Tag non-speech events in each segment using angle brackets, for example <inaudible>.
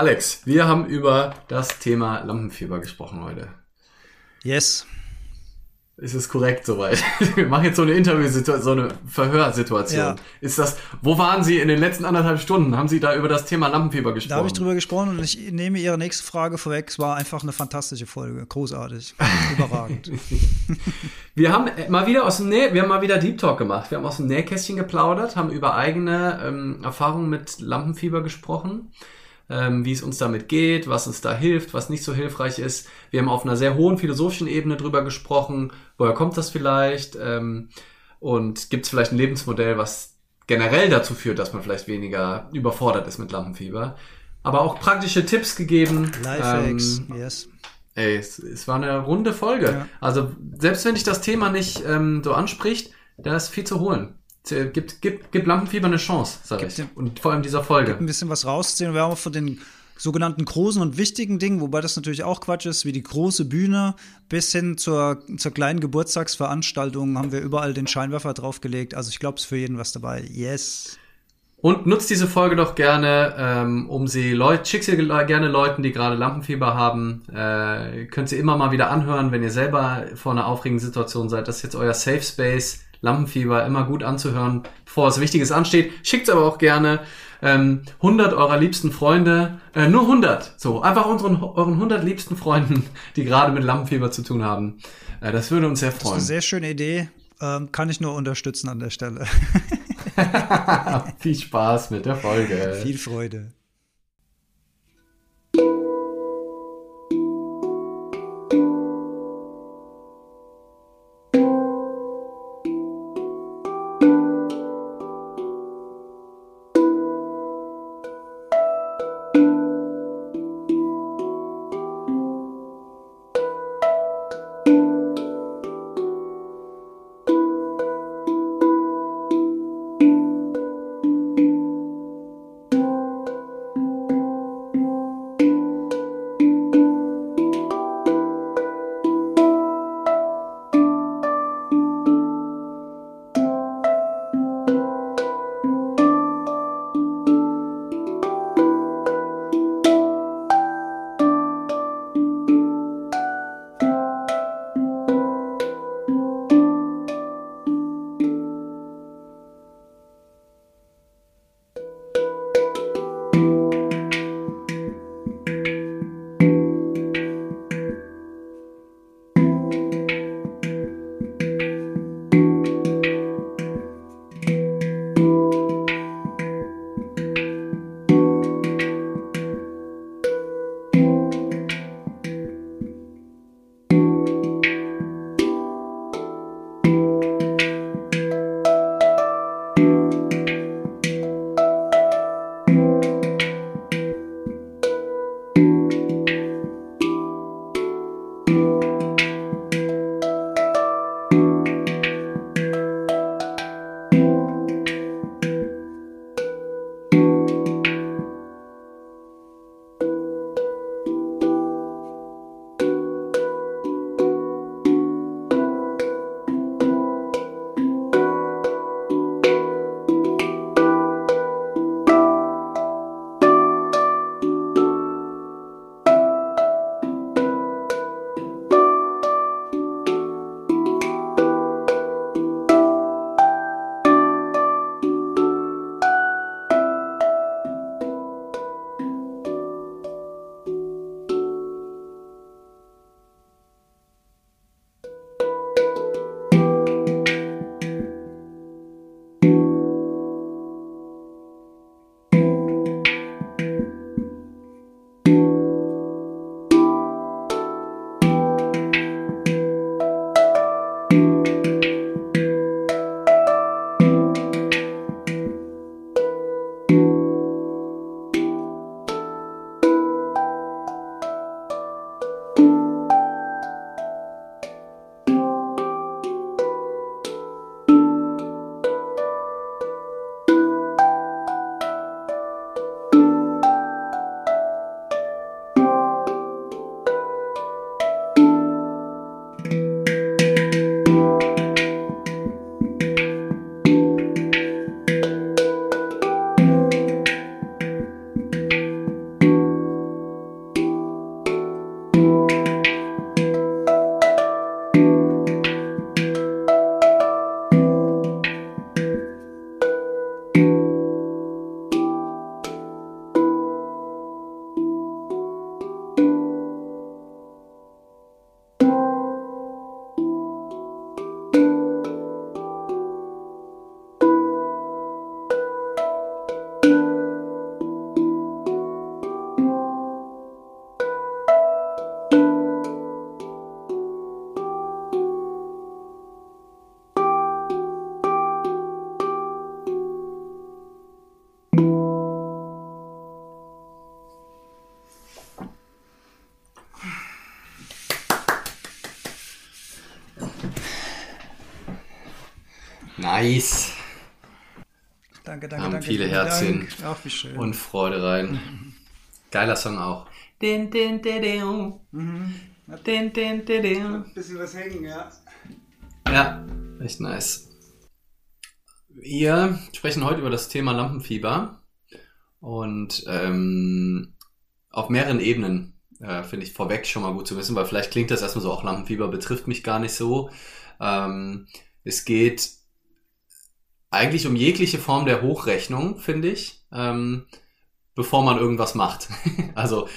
Alex, wir haben über das Thema Lampenfieber gesprochen heute. Yes. Ist es korrekt soweit? <laughs> Wir machen jetzt so eine Interviewsituation, so eine Verhörsituation. Ja. Ist das, wo waren Sie in den letzten anderthalb Stunden? Haben Sie da über das Thema Lampenfieber gesprochen? Da habe ich drüber gesprochen und ich nehme Ihre nächste Frage vorweg. Es war einfach eine fantastische Folge. Großartig. Überragend. <laughs> wir haben mal wieder aus dem Näh wir haben mal wieder Deep Talk gemacht. Wir haben aus dem Nähkästchen geplaudert, haben über eigene ähm, Erfahrungen mit Lampenfieber gesprochen ähm, wie es uns damit geht, was uns da hilft, was nicht so hilfreich ist. Wir haben auf einer sehr hohen philosophischen Ebene drüber gesprochen, woher kommt das vielleicht ähm, und gibt es vielleicht ein Lebensmodell, was generell dazu führt, dass man vielleicht weniger überfordert ist mit Lampenfieber. Aber auch praktische Tipps gegeben. Lifehacks, ähm, yes. Ey, es, es, war eine runde Folge. Ja. Also selbst wenn dich das Thema nicht ähm, so anspricht, da ist viel zu holen. Gibt, gibt, gibt Lampenfieber eine Chance, sag ich. Und vor allem dieser Folge. Gibt ein bisschen was rausziehen. Wir haben auch von den sogenannten großen und wichtigen Dingen, wobei das natürlich auch Quatsch ist, wie die große Bühne bis hin zur, zur kleinen Geburtstagsveranstaltung haben wir überall den Scheinwerfer draufgelegt. Also ich glaube, es ist für jeden was dabei. Yes. Und nutzt diese Folge doch gerne, ähm, um sie Leute, schick sie gerne Leuten, die gerade Lampenfieber haben. Äh, könnt sie immer mal wieder anhören, wenn ihr selber vor einer aufregenden Situation seid. Das ist jetzt euer Safe Space Lampenfieber immer gut anzuhören, bevor was Wichtiges ansteht. Schickt's aber auch gerne. Ähm, 100 eurer liebsten Freunde, äh, nur 100, so, einfach unseren, euren 100 liebsten Freunden, <laughs> die gerade mit Lampenfieber zu tun haben. Äh, das würde uns sehr freuen. Das ist eine sehr schöne Idee. Ähm, kann ich nur unterstützen an der Stelle. <laughs> Viel Spaß mit der Folge. Viel Freude. Nice. Danke, danke, Haben danke. viele Herzchen Dank. Ach, wie schön. und Freude rein. Geiler Song auch. Din, din, din, din. Din, din, din, din. bisschen was hängen, ja. Ja, echt nice. Wir sprechen heute über das Thema Lampenfieber und ähm, auf mehreren Ebenen äh, finde ich vorweg schon mal gut zu wissen, weil vielleicht klingt das erstmal so, auch Lampenfieber betrifft mich gar nicht so. Ähm, es geht eigentlich um jegliche Form der Hochrechnung, finde ich, ähm, bevor man irgendwas macht. <laughs> also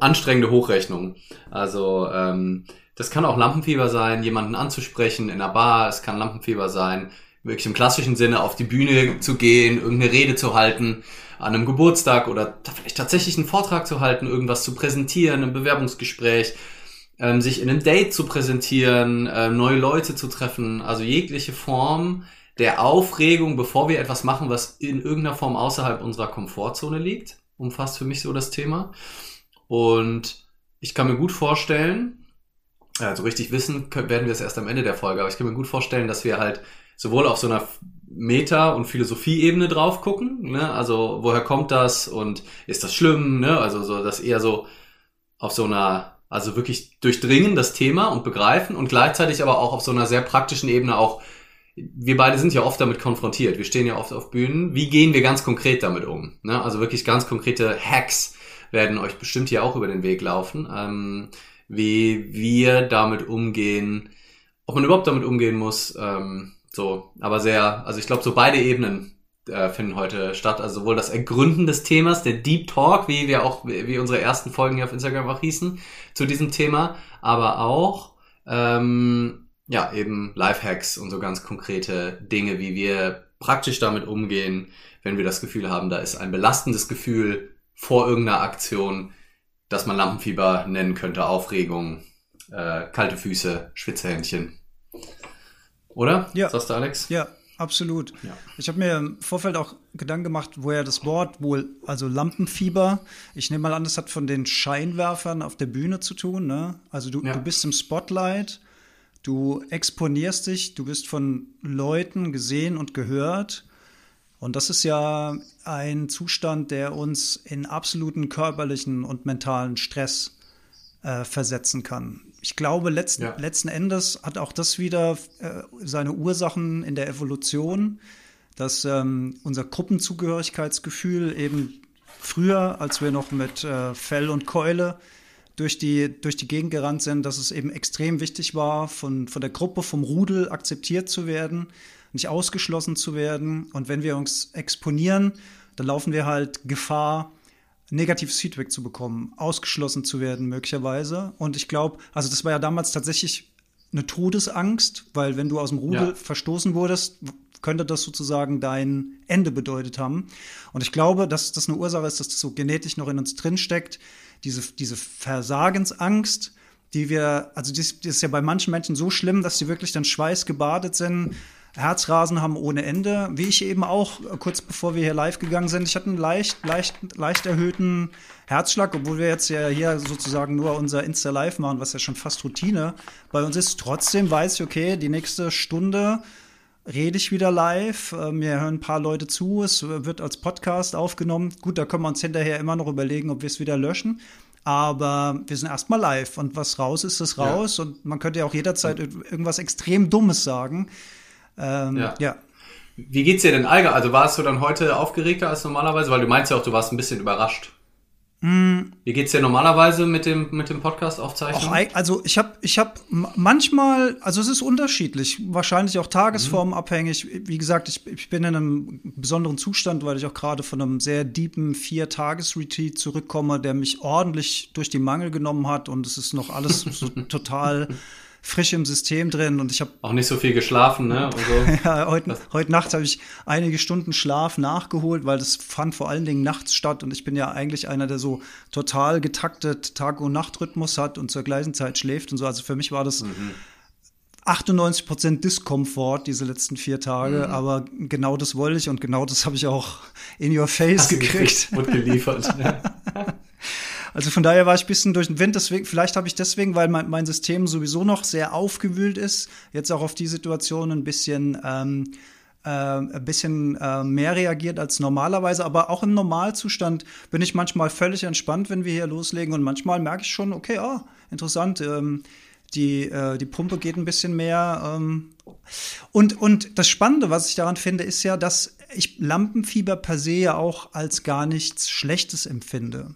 anstrengende Hochrechnung. Also ähm, das kann auch Lampenfieber sein, jemanden anzusprechen in einer Bar. Es kann Lampenfieber sein, wirklich im klassischen Sinne auf die Bühne zu gehen, irgendeine Rede zu halten an einem Geburtstag oder vielleicht tatsächlich einen Vortrag zu halten, irgendwas zu präsentieren, ein Bewerbungsgespräch, ähm, sich in einem Date zu präsentieren, äh, neue Leute zu treffen. Also jegliche Form der Aufregung, bevor wir etwas machen, was in irgendeiner Form außerhalb unserer Komfortzone liegt, umfasst für mich so das Thema. Und ich kann mir gut vorstellen, also richtig wissen werden wir es erst am Ende der Folge, aber ich kann mir gut vorstellen, dass wir halt sowohl auf so einer Meta- und Philosophie-Ebene drauf gucken, ne? also woher kommt das und ist das schlimm, ne? also so das eher so auf so einer, also wirklich durchdringen das Thema und begreifen und gleichzeitig aber auch auf so einer sehr praktischen Ebene auch, wir beide sind ja oft damit konfrontiert, wir stehen ja oft auf Bühnen, wie gehen wir ganz konkret damit um, ne? also wirklich ganz konkrete Hacks werden euch bestimmt hier auch über den Weg laufen, ähm, wie wir damit umgehen, ob man überhaupt damit umgehen muss, ähm, so, aber sehr, also ich glaube, so beide Ebenen äh, finden heute statt. Also sowohl das Ergründen des Themas, der Deep Talk, wie wir auch, wie unsere ersten Folgen hier auf Instagram auch hießen, zu diesem Thema, aber auch ähm, ja eben Lifehacks und so ganz konkrete Dinge, wie wir praktisch damit umgehen, wenn wir das Gefühl haben, da ist ein belastendes Gefühl vor irgendeiner Aktion, das man Lampenfieber nennen könnte, Aufregung, äh, kalte Füße, Schwitzehändchen. Oder? Ja. Sagst du, Alex? Ja, absolut. Ja. Ich habe mir im Vorfeld auch Gedanken gemacht, woher das Wort wohl, also Lampenfieber, ich nehme mal an, das hat von den Scheinwerfern auf der Bühne zu tun. Ne? Also du, Ja. du bist im Spotlight, du exponierst dich, du bist von Leuten gesehen und gehört. Und das ist ja ein Zustand, der uns in absoluten körperlichen und mentalen Stress äh, versetzen kann. Ich glaube, letzten, Ja. letzten Endes hat auch das wieder äh, seine Ursachen in der Evolution, dass ähm, unser Gruppenzugehörigkeitsgefühl eben früher, als wir noch mit äh, Fell und Keule durch die, durch die Gegend gerannt sind, dass es eben extrem wichtig war, von, von der Gruppe, vom Rudel akzeptiert zu werden, nicht ausgeschlossen zu werden. Und wenn wir uns exponieren, dann laufen wir halt Gefahr, negatives Feedback zu bekommen, ausgeschlossen zu werden möglicherweise. Und ich glaube, also das war ja damals tatsächlich eine Todesangst, weil wenn du aus dem Rudel Ja. verstoßen wurdest, könnte das sozusagen dein Ende bedeutet haben. Und ich glaube, dass das eine Ursache ist, dass das so genetisch noch in uns drin steckt, diese, diese Versagensangst, die wir, also das, das ist ja bei manchen Menschen so schlimm, dass sie wirklich dann schweißgebadet sind, Herzrasen haben ohne Ende, wie ich eben auch äh, kurz bevor wir hier live gegangen sind. Ich hatte einen leicht, leicht, leicht erhöhten Herzschlag, obwohl wir jetzt ja hier sozusagen nur unser Insta Live machen, was ja schon fast Routine bei uns ist. Trotzdem weiß ich, okay, die nächste Stunde rede ich wieder live. Äh, Mir hören ein paar Leute zu. Es wird als Podcast aufgenommen. Gut, da können wir uns hinterher immer noch überlegen, ob wir es wieder löschen. Aber wir sind erstmal live und was raus ist, ist raus. Und man könnte ja auch jederzeit irgendwas extrem Dummes sagen. Ähm, Ja. ja. Wie geht's dir denn allgemein? Also warst du dann heute aufgeregter als normalerweise? Weil du meinst ja auch, du warst ein bisschen überrascht. Wie geht's dir normalerweise mit dem, mit dem Podcast aufzeichnen? Also ich habe ich hab m- manchmal, also es ist unterschiedlich, wahrscheinlich auch tagesformabhängig. Wie gesagt, ich, ich bin in einem besonderen Zustand, weil ich auch gerade von einem sehr deepen Vier-Tages-Retreat zurückkomme, der mich ordentlich durch die Mangel genommen hat und es ist noch alles so <laughs> total frisch im System drin und ich habe Auch nicht so viel geschlafen, ne? So. <laughs> ja, heute, heute Nacht habe ich einige Stunden Schlaf nachgeholt, weil das fand vor allen Dingen nachts statt und ich bin ja eigentlich einer, der so total getaktet Tag- und Nachtrhythmus hat und zur gleichen Zeit schläft und so. Also für mich war das 98 Prozent Diskomfort diese letzten vier Tage, aber genau das wollte ich und genau das habe ich auch in your face Hast gekriegt. gekriegt und geliefert. <laughs> Also von daher war ich ein bisschen durch den Wind. Deswegen, vielleicht habe ich deswegen, weil mein, mein System sowieso noch sehr aufgewühlt ist, jetzt auch auf die Situation ein bisschen ähm, äh, ein bisschen äh, mehr reagiert als normalerweise. Aber auch im Normalzustand bin ich manchmal völlig entspannt, wenn wir hier loslegen. Und manchmal merke ich schon, okay, oh, interessant. Ähm, die, äh, die Pumpe geht ein bisschen mehr. Ähm. Und, und das Spannende, was ich daran finde, ist ja, dass ich Lampenfieber per se ja auch als gar nichts Schlechtes empfinde.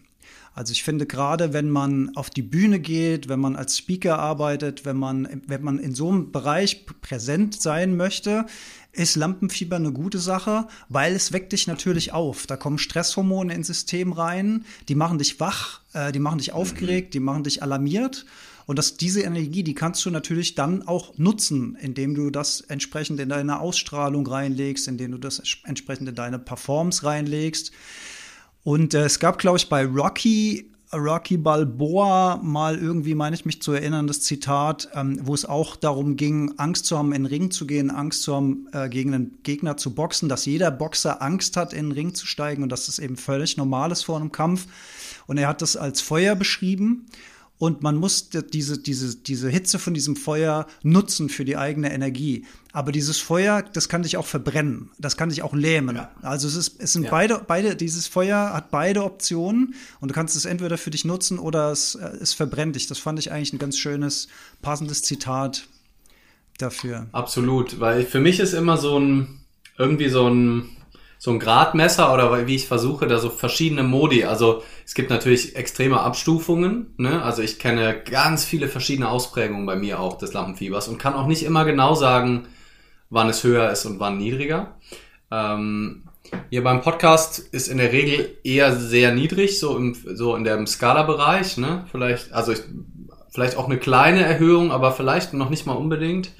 Also ich finde gerade, wenn man auf die Bühne geht, wenn man als Speaker arbeitet, wenn man, wenn man in so einem Bereich präsent sein möchte, ist Lampenfieber eine gute Sache, weil es weckt dich natürlich auf. Da kommen Stresshormone ins System rein, die machen dich wach, äh, die machen dich aufgeregt, die machen dich alarmiert. Und dass diese Energie, die kannst du natürlich dann auch nutzen, indem du das entsprechend in deine Ausstrahlung reinlegst, indem du das entsprechend in deine Performance reinlegst. Und äh, es gab, glaube ich, bei Rocky Rocky Balboa mal irgendwie, meine ich mich zu erinnern, das Zitat, ähm, wo es auch darum ging, Angst zu haben, in den Ring zu gehen, Angst zu haben, äh, gegen einen Gegner zu boxen, dass jeder Boxer Angst hat, in den Ring zu steigen und dass das eben völlig normal ist vor einem Kampf. Und er hat das als Feuer beschrieben und man muss diese, diese, diese Hitze von diesem Feuer nutzen für die eigene Energie. Aber dieses Feuer, das kann dich auch verbrennen, das kann dich auch lähmen. Ja. Also es, ist, es sind ja. beide, beide, dieses Feuer hat beide Optionen und du kannst es entweder für dich nutzen oder es, äh, es verbrennt dich. Das fand ich eigentlich ein ganz schönes, passendes Zitat dafür. Absolut, weil für mich ist immer so ein, irgendwie so ein, so ein Gradmesser oder wie ich versuche, da so verschiedene Modi. Also es gibt natürlich extreme Abstufungen. Ne? Also ich kenne ganz viele verschiedene Ausprägungen bei mir auch des Lampenfiebers und kann auch nicht immer genau sagen, wann es höher ist und wann niedriger. Ähm, hier beim Podcast ist in der Regel eher sehr niedrig, so im, so in dem Skala-Bereich. Ne? Vielleicht, also ich, vielleicht auch eine kleine Erhöhung, aber vielleicht noch nicht mal unbedingt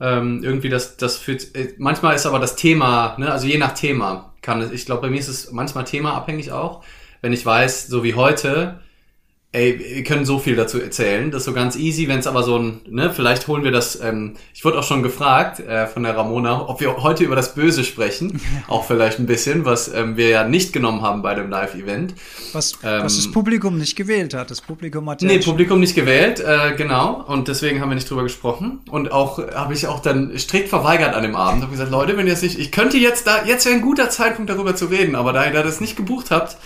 ähm, irgendwie das, das führt, äh, manchmal ist aber das Thema, ne, also je nach Thema kann es, ich glaube, bei mir ist es manchmal themaabhängig auch, wenn ich weiß, so wie heute, Ey, wir können so viel dazu erzählen. Das ist so ganz easy, wenn es aber so ein, ne, vielleicht holen wir das, ähm, ich wurde auch schon gefragt äh, von der Ramona, ob wir heute über das Böse sprechen. <laughs> auch vielleicht ein bisschen, was ähm, wir ja nicht genommen haben bei dem Live-Event. Was, ähm, was das Publikum nicht gewählt hat. Das Publikum hat ja Nee, Publikum nicht gewählt, äh, genau. Und deswegen haben wir nicht drüber gesprochen. Und auch habe ich auch dann strikt verweigert an dem Abend. Habe gesagt, Leute, wenn ihr es nicht, ich könnte jetzt da, jetzt wäre ein guter Zeitpunkt darüber zu reden, aber da ihr das nicht gebucht habt,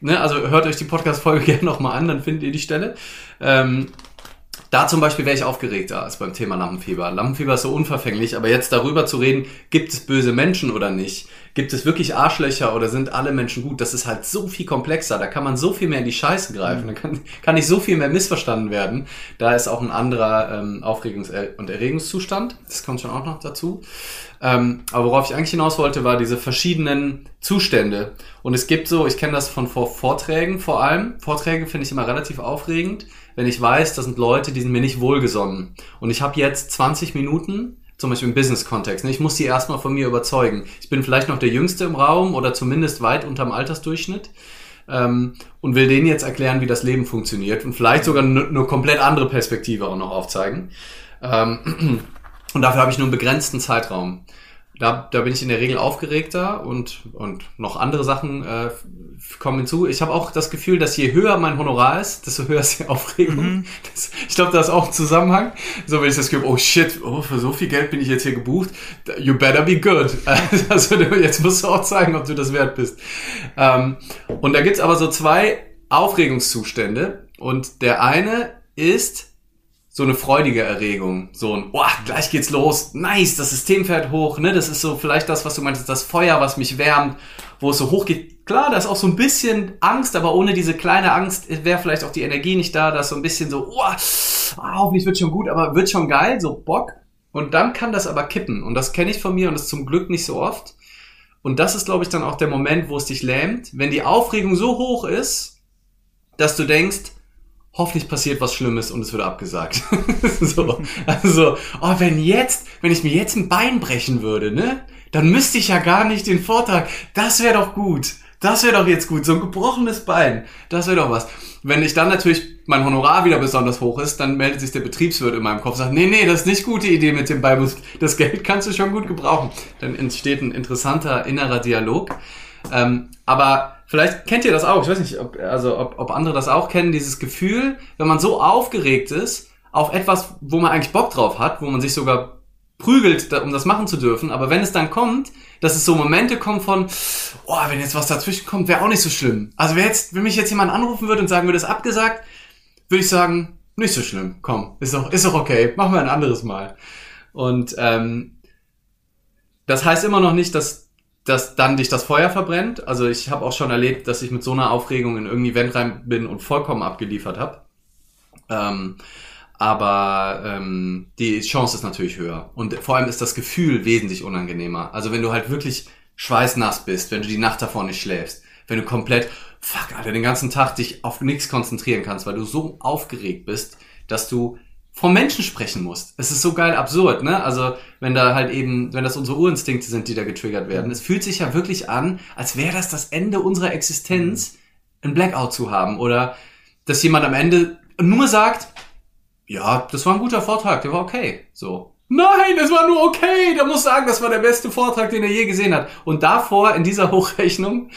Ne, also hört euch die Podcast-Folge <laughs> gerne nochmal an, dann findet ihr die Stelle. Ähm, da zum Beispiel wäre ich aufgeregter als beim Thema Lampenfieber. Lampenfieber ist so unverfänglich, aber jetzt darüber zu reden, gibt es böse Menschen oder nicht? Gibt es wirklich Arschlöcher oder sind alle Menschen gut? Das ist halt so viel komplexer. Da kann man so viel mehr in die Scheiße greifen. Mhm. Da kann, kann nicht so viel mehr missverstanden werden. Da ist auch ein anderer ähm, Aufregungs- und Erregungszustand. Das kommt schon auch noch dazu. Ähm, aber worauf ich eigentlich hinaus wollte, war diese verschiedenen Zustände. Und es gibt so, ich kenne das von Vorträgen vor allem. Vorträge finde ich immer relativ aufregend wenn ich weiß, das sind Leute, die sind mir nicht wohlgesonnen. Und ich habe jetzt 20 Minuten, zum Beispiel im Business-Kontext. Ne? Ich muss die erstmal von mir überzeugen. Ich bin vielleicht noch der Jüngste im Raum oder zumindest weit unterm Altersdurchschnitt ähm, und will denen jetzt erklären, wie das Leben funktioniert und vielleicht sogar nur komplett andere Perspektive auch noch aufzeigen. Ähm, <clears throat> und dafür habe ich nur einen begrenzten Zeitraum da, da bin ich in der Regel aufgeregter und, und noch andere Sachen äh, kommen hinzu. Ich habe auch das Gefühl, dass je höher mein Honorar ist, desto höher ist die <laughs> Aufregung. Mhm. Das, ich glaube, da ist auch ein Zusammenhang. So, wenn ich das Gefühl, oh shit, oh, für so viel Geld bin ich jetzt hier gebucht, you better be good. <laughs> Also jetzt musst du auch zeigen, ob du das wert bist. Ähm, und da gibt's aber so zwei Aufregungszustände. Und der eine ist, so eine freudige Erregung, so ein, boah, gleich geht's los, nice, das System fährt hoch, ne, das ist so vielleicht das, was du meintest, das Feuer, was mich wärmt, wo es so hoch geht. Klar, da ist auch so ein bisschen Angst, aber ohne diese kleine Angst wäre vielleicht auch die Energie nicht da, da ist so ein bisschen so, oh, hoffentlich wird schon gut, aber wird schon geil, so Bock. Und dann kann das aber kippen und das kenne ich von mir und das zum Glück nicht so oft. Und das ist, glaube ich, dann auch der Moment, wo es dich lähmt, wenn die Aufregung so hoch ist, dass du denkst, hoffentlich passiert was Schlimmes und es wird abgesagt. <laughs> so, also, oh, wenn jetzt, wenn ich mir jetzt ein Bein brechen würde, ne, dann müsste ich ja gar nicht den Vortrag. Das wäre doch gut. Das wäre doch jetzt gut. So ein gebrochenes Bein. Das wäre doch was. Wenn ich dann natürlich mein Honorar wieder besonders hoch ist, dann meldet sich der Betriebswirt in meinem Kopf und sagt, nee, nee, das ist nicht gute Idee mit dem Bein. Das Geld kannst du schon gut gebrauchen. Dann entsteht ein interessanter innerer Dialog. Ähm, aber Vielleicht kennt ihr das auch. Ich weiß nicht, ob, also ob, ob andere das auch kennen, dieses Gefühl, wenn man so aufgeregt ist auf etwas, wo man eigentlich Bock drauf hat, wo man sich sogar prügelt, um das machen zu dürfen. Aber wenn es dann kommt, dass es so Momente kommen von, oh, wenn jetzt was dazwischen kommt, wäre auch nicht so schlimm. Also wer jetzt, wenn mich jetzt jemand anrufen würde und sagen würde, ist abgesagt, würde ich sagen, nicht so schlimm. Komm, ist doch, ist doch okay. Machen wir ein anderes Mal. Und ähm, das heißt immer noch nicht, dass, dass dann dich das Feuer verbrennt. Also ich habe auch schon erlebt, dass ich mit so einer Aufregung in irgendein Event rein bin und vollkommen abgeliefert habe. Ähm, aber ähm, die Chance ist natürlich höher. Und vor allem ist das Gefühl wesentlich unangenehmer. Also wenn du halt wirklich schweißnass bist, wenn du die Nacht davor nicht schläfst, wenn du komplett, fuck, Alter, den ganzen Tag dich auf nichts konzentrieren kannst, weil du so aufgeregt bist, dass du vom Menschen sprechen musst. Es ist so geil absurd, ne? Also, wenn da halt eben, wenn das unsere Urinstinkte sind, die da getriggert werden. Es fühlt sich ja wirklich an, als wäre das das Ende unserer Existenz, ein Blackout zu haben. Oder, dass jemand am Ende nur sagt, ja, das war ein guter Vortrag, der war okay. So. Nein, es war nur okay. Der muss sagen, das war der beste Vortrag, den er je gesehen hat. Und davor, in dieser <laughs> Hochrechnung,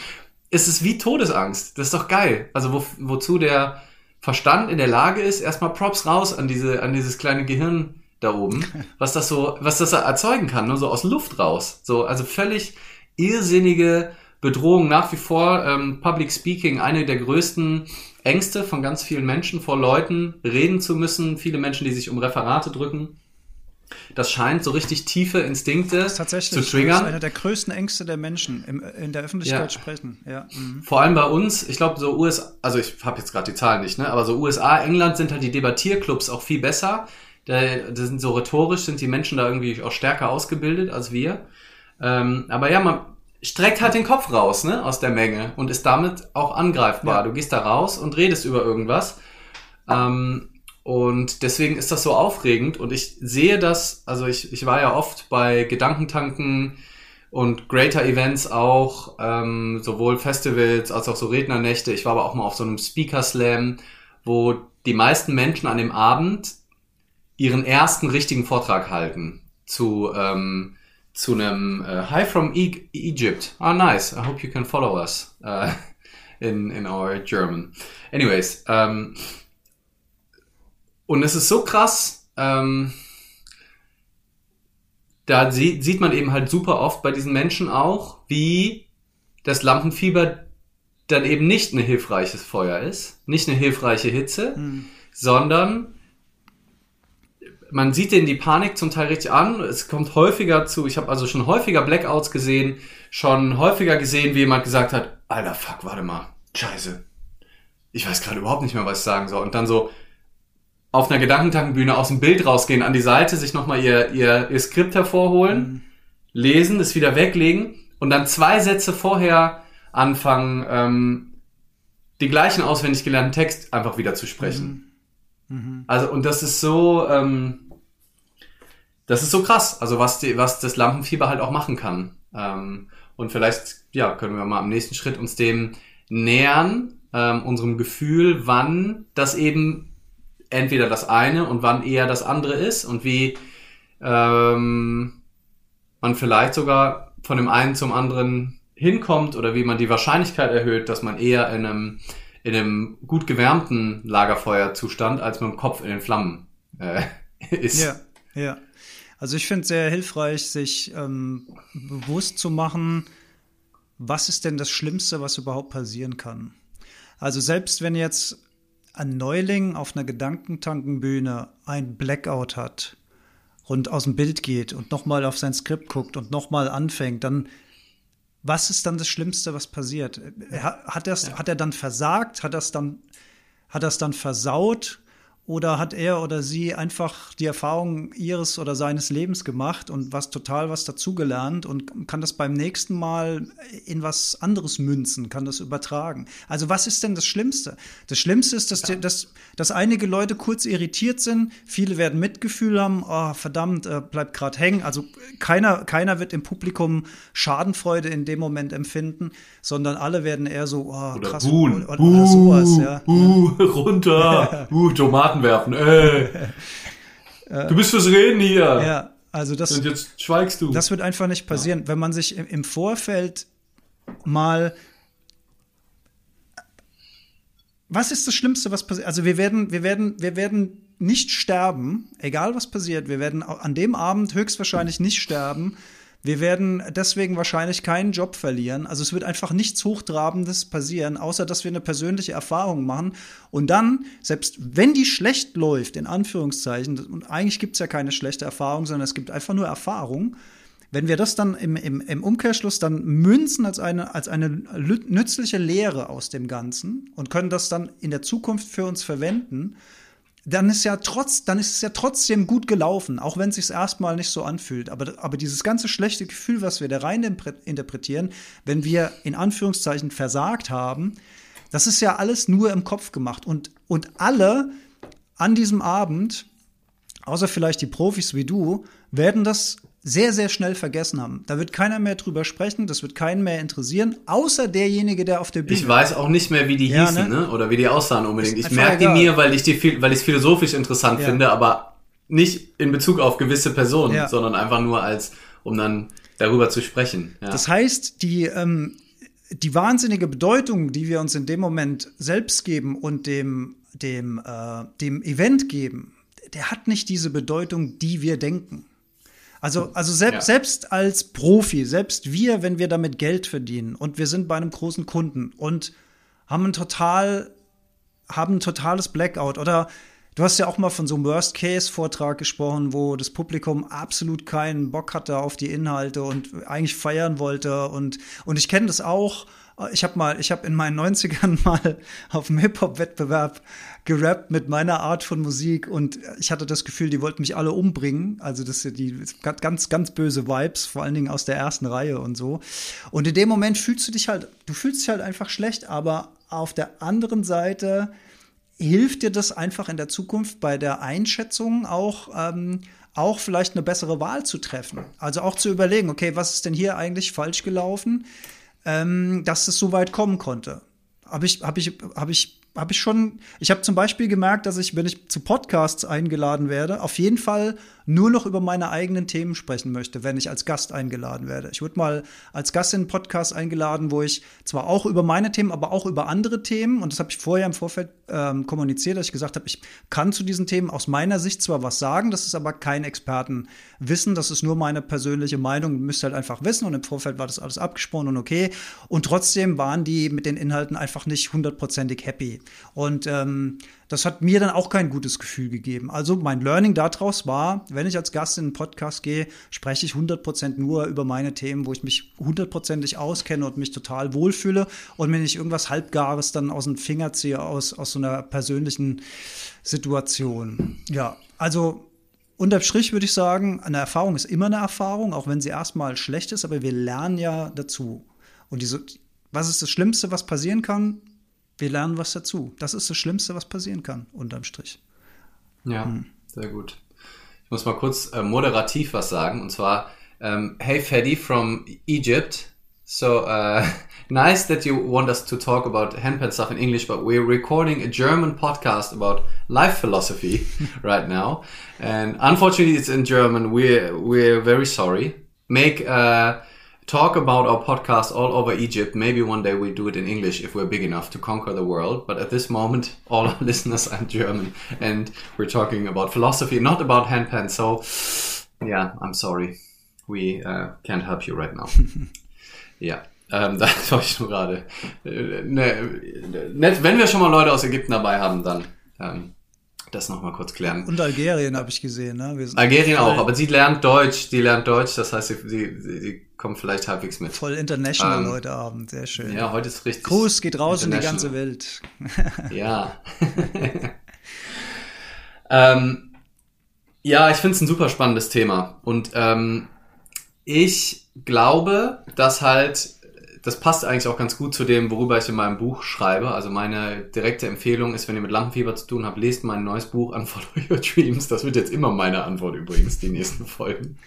ist es wie Todesangst. Das ist doch geil. Also wo, wozu der Verstand in der Lage ist, erstmal Props raus an diese, an dieses kleine Gehirn da oben, <laughs> was das so, was das erzeugen kann, nur so aus Luft raus. So, also völlig irrsinnige Bedrohung nach wie vor. Ähm, Public Speaking, eine der größten Ängste von ganz vielen Menschen vor Leuten reden zu müssen. Viele Menschen, die sich um Referate drücken. Das scheint so richtig tiefe Instinkte zu triggern. Das ist einer der größten Ängste der Menschen, im, in der Öffentlichkeit ja. sprechen. Ja. Mhm. Vor allem bei uns, ich glaube, so USA, also ich habe jetzt gerade die Zahlen nicht, ne? aber so USA, England sind halt die Debattierclubs auch viel besser. Da, da sind so rhetorisch, sind die Menschen da irgendwie auch stärker ausgebildet als wir. Ähm, aber ja, man, streckt halt den Kopf raus, ne, aus der Menge und ist damit auch angreifbar. Ja. Du gehst da raus und redest über irgendwas. Ähm, und deswegen ist das so aufregend und ich sehe das, also ich, ich war ja oft bei Gedankentanken und Greater Events auch, ähm, sowohl Festivals als auch so Rednernächte. Ich war aber auch mal auf so einem Speaker Slam, wo die meisten Menschen an dem Abend ihren ersten richtigen Vortrag halten zu ähm, zu einem uh, Hi from e Egypt. Ah, nice. I hope you can follow us uh, in, in our German. Anyways, ähm, und es ist so krass, ähm, da sie, sieht man eben halt super oft bei diesen Menschen auch, wie das Lampenfieber dann eben nicht ein hilfreiches Feuer ist, nicht eine hilfreiche Hitze, mhm. sondern man sieht denen die Panik zum Teil richtig an. Es kommt häufiger zu, ich habe also schon häufiger Blackouts gesehen, schon häufiger gesehen, wie jemand gesagt hat, Alter, fuck, warte mal, scheiße. Ich weiß gerade überhaupt nicht mehr, was ich sagen soll. Und dann so auf einer Gedankentankenbühne aus dem Bild rausgehen, an die Seite, sich nochmal ihr, ihr, ihr Skript hervorholen, mhm. lesen, es wieder weglegen und dann zwei Sätze vorher anfangen, ähm, die gleichen auswendig gelernten Text einfach wieder zu sprechen. Mhm. Mhm. Also, und das ist so, ähm, das ist so krass, also was, die, was das Lampenfieber halt auch machen kann. Ähm, und vielleicht, ja, können wir mal am nächsten Schritt uns dem nähern, ähm, unserem Gefühl, wann das eben entweder das eine und wann eher das andere ist und wie ähm, man vielleicht sogar von dem einen zum anderen hinkommt oder wie man die Wahrscheinlichkeit erhöht, dass man eher in einem in einem gut gewärmten Lagerfeuerzustand als mit dem Kopf in den Flammen äh, <laughs> ist. Ja, ja. Also ich finde es sehr hilfreich, sich ähm, bewusst zu machen, was ist denn das Schlimmste, was überhaupt passieren kann. Also selbst wenn jetzt ein Neuling auf einer Gedankentankenbühne ein Blackout hat und aus dem Bild geht und nochmal auf sein Skript guckt und nochmal anfängt, dann was ist dann das Schlimmste, was passiert? Hat, das, ja. hat er dann versagt? Hat das dann, hat das dann versaut? Oder hat er oder sie einfach die Erfahrung ihres oder seines Lebens gemacht und was total was dazugelernt und kann das beim nächsten Mal in was anderes münzen, kann das übertragen? Also was ist denn das Schlimmste? Das Schlimmste ist, dass, ja. die, dass, dass einige Leute kurz irritiert sind, viele werden Mitgefühl haben, oh, verdammt, äh, bleibt gerade hängen. Also keiner, keiner wird im Publikum Schadenfreude in dem Moment empfinden, sondern alle werden eher so, oh, oder krass, buhen. Oder, oder, oder sowas, ja. Buh, <laughs> runter, buh, Tomaten Karten werfen. Ey. du bist fürs Reden hier. Ja, also das. Und jetzt schweigst du. Das wird einfach nicht passieren. Ja. Wenn man sich im Vorfeld mal was ist das Schlimmste, was passiert? Also wir werden, wir werden, wir werden nicht sterben, egal was passiert. Wir werden an dem Abend höchstwahrscheinlich nicht sterben. Wir werden deswegen wahrscheinlich keinen Job verlieren. Also es wird einfach nichts Hochtrabendes passieren, außer dass wir eine persönliche Erfahrung machen. Und dann, selbst wenn die schlecht läuft, in Anführungszeichen, und eigentlich gibt es ja keine schlechte Erfahrung, sondern es gibt einfach nur Erfahrung, wenn wir das dann im, im, im Umkehrschluss dann münzen als eine, als eine nützliche Lehre aus dem Ganzen und können das dann in der Zukunft für uns verwenden, dann ist ja trotz, dann ist es ja trotzdem gut gelaufen, auch wenn es sich erstmal nicht so anfühlt. Aber, aber dieses ganze schlechte Gefühl, was wir da rein interpretieren, wenn wir in Anführungszeichen versagt haben, das ist ja alles nur im Kopf gemacht. Und, und alle an diesem Abend, außer vielleicht die Profis wie du, werden das sehr, sehr schnell vergessen haben. Da wird keiner mehr drüber sprechen, das wird keinen mehr interessieren, außer derjenige, der auf der Bühne. Ich weiß auch nicht mehr, wie die ja, hießen, ne? ne? Oder wie die aussahen unbedingt. Ich merke die mir, weil ich die weil ich es philosophisch interessant ja. finde, aber nicht in Bezug auf gewisse Personen, ja. sondern einfach nur als, um dann darüber zu sprechen. Das heißt, die, ähm, die wahnsinnige Bedeutung, die wir uns in dem Moment selbst geben und dem, dem, äh, dem Event geben, der hat nicht diese Bedeutung, die wir denken. Also, also selbst, ja. selbst als Profi, selbst wir, wenn wir damit Geld verdienen und wir sind bei einem großen Kunden und haben ein total, haben ein totales Blackout oder Du hast ja auch mal von so einem Worst-Case-Vortrag gesprochen, wo das Publikum absolut keinen Bock hatte auf die Inhalte und eigentlich feiern wollte. Und, und ich kenne das auch ich habe mal, ich habe in meinen 90ern <laughs> mal auf einem Hip-Hop-Wettbewerb gerappt mit meiner Art von Musik und ich hatte das Gefühl, die wollten mich alle umbringen. Also das sind die ganz, ganz böse Vibes, vor allen Dingen aus der ersten Reihe und so. Und in dem Moment fühlst du dich halt, du fühlst dich halt einfach schlecht, aber auf der anderen Seite hilft dir das einfach in der Zukunft bei der Einschätzung auch, ähm, auch vielleicht eine bessere Wahl zu treffen. Also auch zu überlegen, okay, was ist denn hier eigentlich falsch gelaufen? ähm, dass es so weit kommen konnte. Habe ich, hab ich, hab ich habe ich schon, ich habe zum Beispiel gemerkt, dass ich, wenn ich zu Podcasts eingeladen werde, auf jeden Fall nur noch über meine eigenen Themen sprechen möchte, wenn ich als Gast eingeladen werde. Ich wurde mal als Gast in einen Podcast eingeladen, wo ich zwar auch über meine Themen, aber auch über andere Themen, und das habe ich vorher im Vorfeld ähm, kommuniziert, dass ich gesagt habe, ich kann zu diesen Themen aus meiner Sicht zwar was sagen, das ist aber kein Expertenwissen, das ist nur meine persönliche Meinung, müsst halt einfach wissen, und im Vorfeld war das alles abgesprochen und okay. Und trotzdem waren die mit den Inhalten einfach nicht hundertprozentig happy. Und ähm, das hat mir dann auch kein gutes Gefühl gegeben. Also mein Learning daraus war, wenn ich als Gast in einen Podcast gehe, spreche ich 100% nur über meine Themen, wo ich mich hundertprozentig auskenne und mich total wohlfühle. Und wenn ich irgendwas Halbgares dann aus dem Finger ziehe, aus, aus so einer persönlichen Situation. Ja, also Unterm Strich würde ich sagen, eine Erfahrung ist immer eine Erfahrung, auch wenn sie erstmal schlecht ist, aber wir lernen ja dazu. Und diese, was ist das Schlimmste, was passieren kann? Wir lernen was dazu. Das ist das Schlimmste, was passieren kann, unterm Strich. Ja, hm. sehr gut. Ich muss mal kurz äh, moderativ was sagen. Und zwar, um, ähm, hey Freddy from Egypt. So, uh, <laughs> nice that you want us to talk about handpan stuff in English, but we're recording a German podcast about life philosophy <laughs> right now. And unfortunately, it's in German. We're, we're very sorry. Make, uh, talk about our podcast all over Egypt. Maybe one day we do it in English if we're big enough to conquer the world. But at this moment, <laughs> all our listeners are German, and we're talking about philosophy, not about handpan. So, yeah, I'm sorry, we uh, can't help you right now. <laughs> yeah. Ähm, <laughs> das war ich nur gerade. Äh, ne, ne, wenn wir schon mal Leute aus Ägypten dabei haben, dann ähm, das nochmal kurz klären. Und Algerien habe ich gesehen, ne? Algerien auch, aber sie lernt Deutsch, die lernt Deutsch, das heißt, sie, sie, sie kommt vielleicht halbwegs mit. Voll international ähm, heute Abend, sehr schön. Ja, heute ist richtig. Gruß geht raus in die ganze Welt. <laughs> ja. <laughs> ähm, ja, ich finde es ein super spannendes Thema. Und ähm, ich glaube, dass halt das passt eigentlich auch ganz gut zu dem, worüber ich in meinem Buch schreibe. Also meine direkte Empfehlung ist, wenn ihr mit Lampenfieber zu tun habt, lest mein neues Buch Unfollow <laughs> Your Dreams. Das wird jetzt immer meine Antwort übrigens, die nächsten <laughs> Folgen.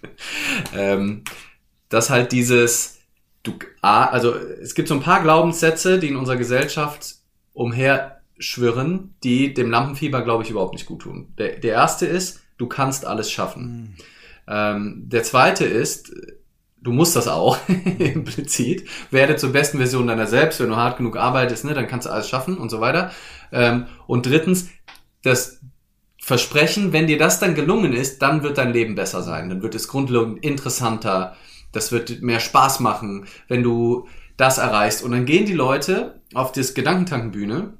<laughs> ähm, dass halt dieses, du, also es gibt so ein paar Glaubenssätze, die in unserer Gesellschaft umherschwirren, die dem Lampenfieber, glaube ich, überhaupt nicht gut tun. Der, der erste ist, du kannst alles schaffen. Mhm. Ähm, der zweite ist, du musst das auch <laughs> implizit. Werde zur besten Version deiner selbst, wenn du hart genug arbeitest, ne, dann kannst du alles schaffen und so weiter. Ähm, und drittens, das versprechen, wenn dir das dann gelungen ist, dann wird dein Leben besser sein. Dann wird es grundlegend interessanter. Das wird mehr Spaß machen, wenn du das erreichst. Und dann gehen die Leute auf das Gedankentankenbühne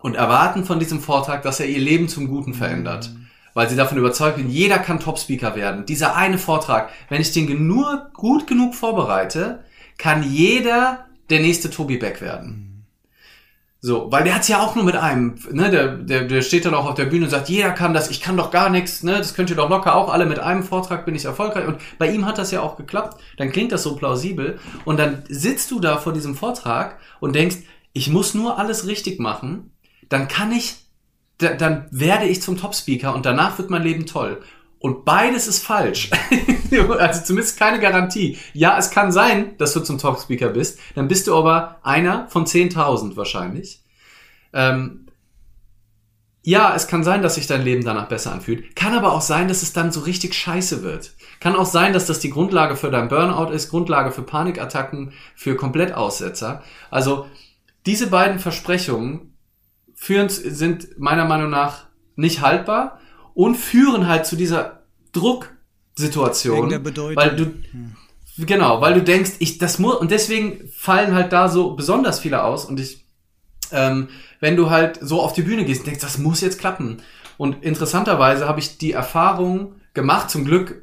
und erwarten von diesem Vortrag, dass er ihr Leben zum Guten verändert. Mhm. Weil sie davon überzeugt sind, jeder kann Topspeaker werden. Dieser eine Vortrag, wenn ich den nur gut genug vorbereite, kann jeder der nächste Tobi Beck werden. So, weil der hat's ja auch nur mit einem, ne, der, der, der steht dann auch auf der Bühne und sagt, jeder kann das, ich kann doch gar nichts, ne, das könnt ihr doch locker auch alle mit einem Vortrag bin ich erfolgreich und bei ihm hat das ja auch geklappt, dann klingt das so plausibel und dann sitzt du da vor diesem Vortrag und denkst, ich muss nur alles richtig machen, dann kann ich, dann werde ich zum Top-Speaker und danach wird mein Leben toll. Und beides ist falsch. <laughs> also zumindest keine Garantie. Ja, es kann sein, dass du zum Talkspeaker bist. Dann bist du aber einer von 10.000 wahrscheinlich. Ähm, ja, es kann sein, dass sich dein Leben danach besser anfühlt. Kann aber auch sein, dass es dann so richtig scheiße wird. Kann auch sein, dass das die Grundlage für dein Burnout ist, Grundlage für Panikattacken, für Komplettaussetzer. Also diese beiden Versprechungen führen, sind meiner Meinung nach nicht haltbar und führen halt zu dieser Drucksituation. Weil du, hm. genau, weil du denkst, ich, das muss, und deswegen fallen halt da so besonders viele aus und ich, ähm, wenn du halt so auf die Bühne gehst und denkst, das muss jetzt klappen. Und interessanterweise habe ich die Erfahrung gemacht, zum Glück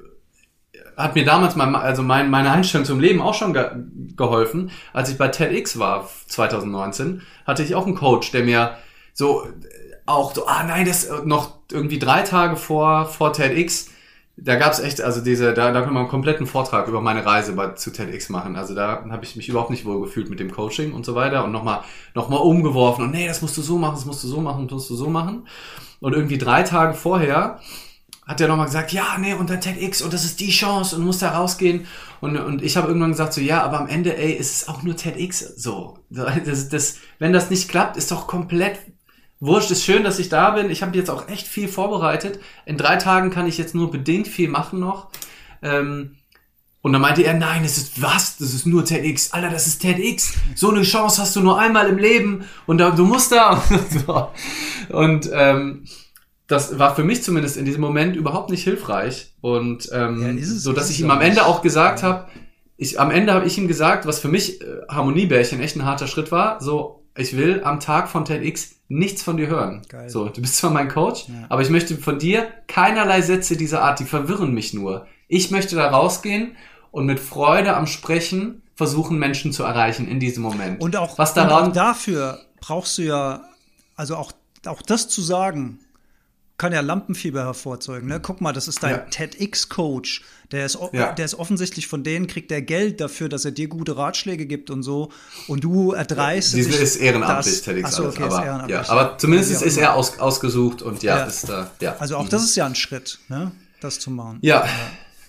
hat mir damals mein, also mein, meine Einstellung zum Leben auch schon ge geholfen. Als ich bei TEDx war, 2019, hatte ich auch einen Coach, der mir so auch so, ah nein, das noch irgendwie drei Tage vor, vor TEDx, da gab's echt, also diese, da, da kann man einen kompletten Vortrag über meine Reise bei, zu TEDx machen. Also da habe ich mich überhaupt nicht wohl gefühlt mit dem Coaching und so weiter und nochmal noch mal umgeworfen und nee, das musst du so machen, das musst du so machen, das musst du so machen. Und irgendwie drei Tage vorher hat er nochmal gesagt, ja, nee, und dann TEDx und das ist die Chance und du musst da rausgehen. Und, und ich habe irgendwann gesagt, so, ja, aber am Ende, ey, ist es auch nur TEDx so. Das, das, wenn das nicht klappt, ist doch komplett Wurscht, ist schön, dass ich da bin. Ich habe jetzt auch echt viel vorbereitet. In drei Tagen kann ich jetzt nur bedingt viel machen noch. Ähm, und dann meinte er, nein, es ist was? Das ist nur TEDx. Alter, das ist TEDx. So eine Chance hast du nur einmal im Leben. Und da, du musst da. <laughs> und ähm, das war für mich zumindest in diesem Moment überhaupt nicht hilfreich. Und ähm, ja, so dass ich ihm am Ende auch gesagt ja. habe, ich, am Ende habe ich ihm gesagt, was für mich äh, Harmoniebärchen echt ein harter Schritt war, so, ich will am Tag von TEDx nichts von dir hören. Geil. So, du bist zwar mein Coach, ja. aber ich möchte von dir keinerlei Sätze dieser Art, die verwirren mich nur. Ich möchte da rausgehen und mit Freude am Sprechen versuchen, Menschen zu erreichen in diesem Moment. Und auch, Was daran, und auch dafür brauchst du ja, also auch, auch das zu sagen, kann ja Lampenfieber hervorzeugen. Ne? Guck mal, das ist dein ja. TEDx-Coach. Der ist, ja. der ist offensichtlich von denen, kriegt der Geld dafür, dass er dir gute Ratschläge gibt und so. Und du erdreist. Ja, ist ehrenamtlich, TEDx. Achso, okay, aber, ja, aber zumindest ja, ist er aus, ausgesucht und ja, ist da. Ja. Also auch mhm. das ist ja ein Schritt, ne? das zu machen. Ja.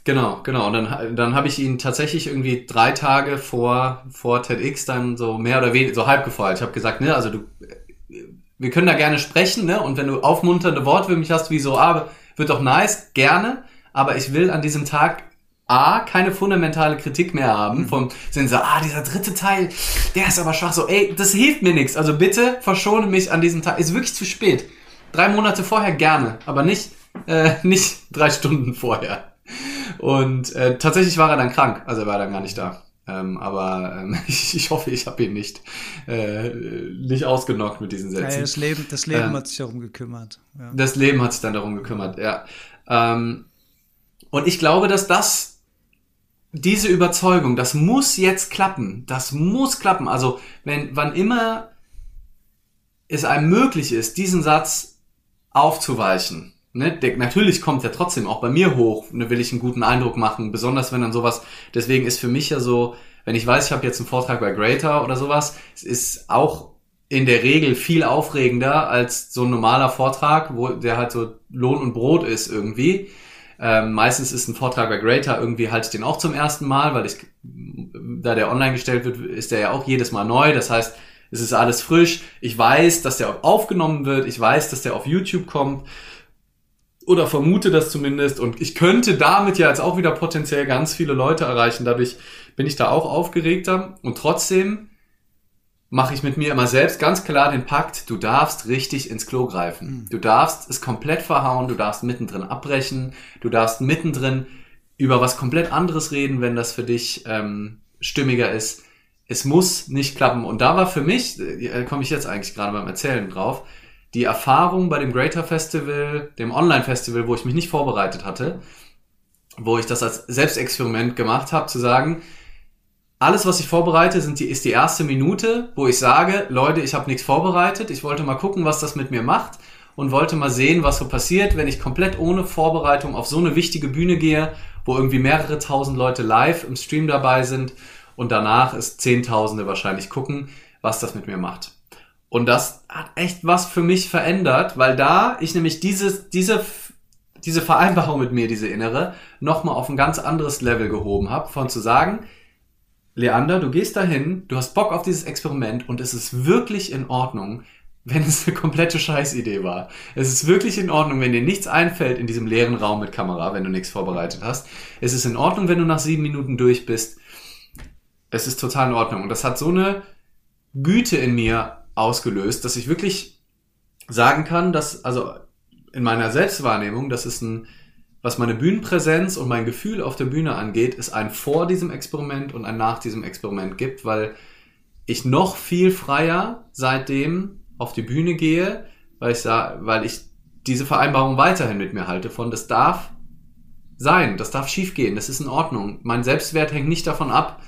Genau, genau. Und dann, dann habe ich ihn tatsächlich irgendwie drei Tage vor, vor TEDx dann so mehr oder weniger, so halb gefeuert. Ich habe gesagt, ne, also du, wir können da gerne sprechen, ne? Und wenn du aufmunternde Worte für mich hast, wie so, ah, wird doch nice, gerne. Aber ich will an diesem Tag A, keine fundamentale Kritik mehr haben mhm. vom sind so, ah, dieser dritte Teil, der ist aber schwach. So, ey, das hilft mir nichts. Also bitte verschone mich an diesem Tag. Ist wirklich zu spät. Drei Monate vorher gerne, aber nicht, äh, <laughs> nicht drei Stunden vorher. Und äh, tatsächlich war er dann krank, also er war dann gar nicht da. Ähm, aber ähm, <laughs> ich, ich, hoffe, ich habe ihn nicht, äh, nicht ausgenockt mit diesen Sätzen. Ja, das Leben, das Leben äh, hat sich darum gekümmert. Ja. Das Leben hat sich dann darum gekümmert, ja. Ähm, und ich glaube, dass das, diese Überzeugung, das muss jetzt klappen. Das muss klappen. Also, wenn, wann immer es einem möglich ist, diesen Satz aufzuweichen, ne, der, natürlich kommt er trotzdem auch bei mir hoch, ne, will ich einen guten Eindruck machen, besonders wenn dann sowas, deswegen ist für mich ja so, wenn ich weiß, ich habe jetzt einen Vortrag bei Greater oder sowas, es ist auch in der Regel viel aufregender als so ein normaler Vortrag, wo der halt so Lohn und Brot ist irgendwie. Ähm, meistens ist ein Vortrag bei Greater irgendwie halte ich den auch zum ersten Mal, weil ich, da der online gestellt wird, ist der ja auch jedes Mal neu. Das heißt, es ist alles frisch. Ich weiß, dass der aufgenommen wird. Ich weiß, dass der auf YouTube kommt oder vermute das zumindest und ich könnte damit ja jetzt auch wieder potenziell ganz viele Leute erreichen. Dadurch bin ich da auch aufgeregter und trotzdem mache ich mit mir immer selbst ganz klar den Pakt, du darfst richtig ins Klo greifen. Du darfst es komplett verhauen, du darfst mittendrin abbrechen, du darfst mittendrin über was komplett anderes reden, wenn das für dich ähm, stimmiger ist. Es muss nicht klappen. Und da war für mich, äh, komme ich jetzt eigentlich gerade beim Erzählen drauf, die Erfahrung bei dem Greater Festival, dem Online-Festival, wo ich mich nicht vorbereitet hatte, wo ich das als Selbstexperiment gemacht habe, zu sagen, alles, was ich vorbereite, sind die, ist die erste Minute, wo ich sage, Leute, ich habe nichts vorbereitet, ich wollte mal gucken, was das mit mir macht und wollte mal sehen, was so passiert, wenn ich komplett ohne Vorbereitung auf so eine wichtige Bühne gehe, wo irgendwie mehrere tausend Leute live im Stream dabei sind und danach ist Zehntausende wahrscheinlich gucken, was das mit mir macht. Und das hat echt was für mich verändert, weil da ich nämlich dieses, diese, diese Vereinbarung mit mir, diese innere, nochmal auf ein ganz anderes Level gehoben habe, von zu sagen, Leander, du gehst dahin, du hast Bock auf dieses Experiment und es ist wirklich in Ordnung, wenn es eine komplette Scheißidee war. Es ist wirklich in Ordnung, wenn dir nichts einfällt in diesem leeren Raum mit Kamera, wenn du nichts vorbereitet hast. Es ist in Ordnung, wenn du nach sieben Minuten durch bist. Es ist total in Ordnung. Und das hat so eine Güte in mir ausgelöst, dass ich wirklich sagen kann, dass, also in meiner Selbstwahrnehmung, das ist ein was meine Bühnenpräsenz und mein Gefühl auf der Bühne angeht, es ein vor diesem Experiment und ein nach diesem Experiment gibt, weil ich noch viel freier seitdem auf die Bühne gehe, weil ich, weil ich diese Vereinbarung weiterhin mit mir halte von, das darf sein, das darf schiefgehen, das ist in Ordnung. Mein Selbstwert hängt nicht davon ab,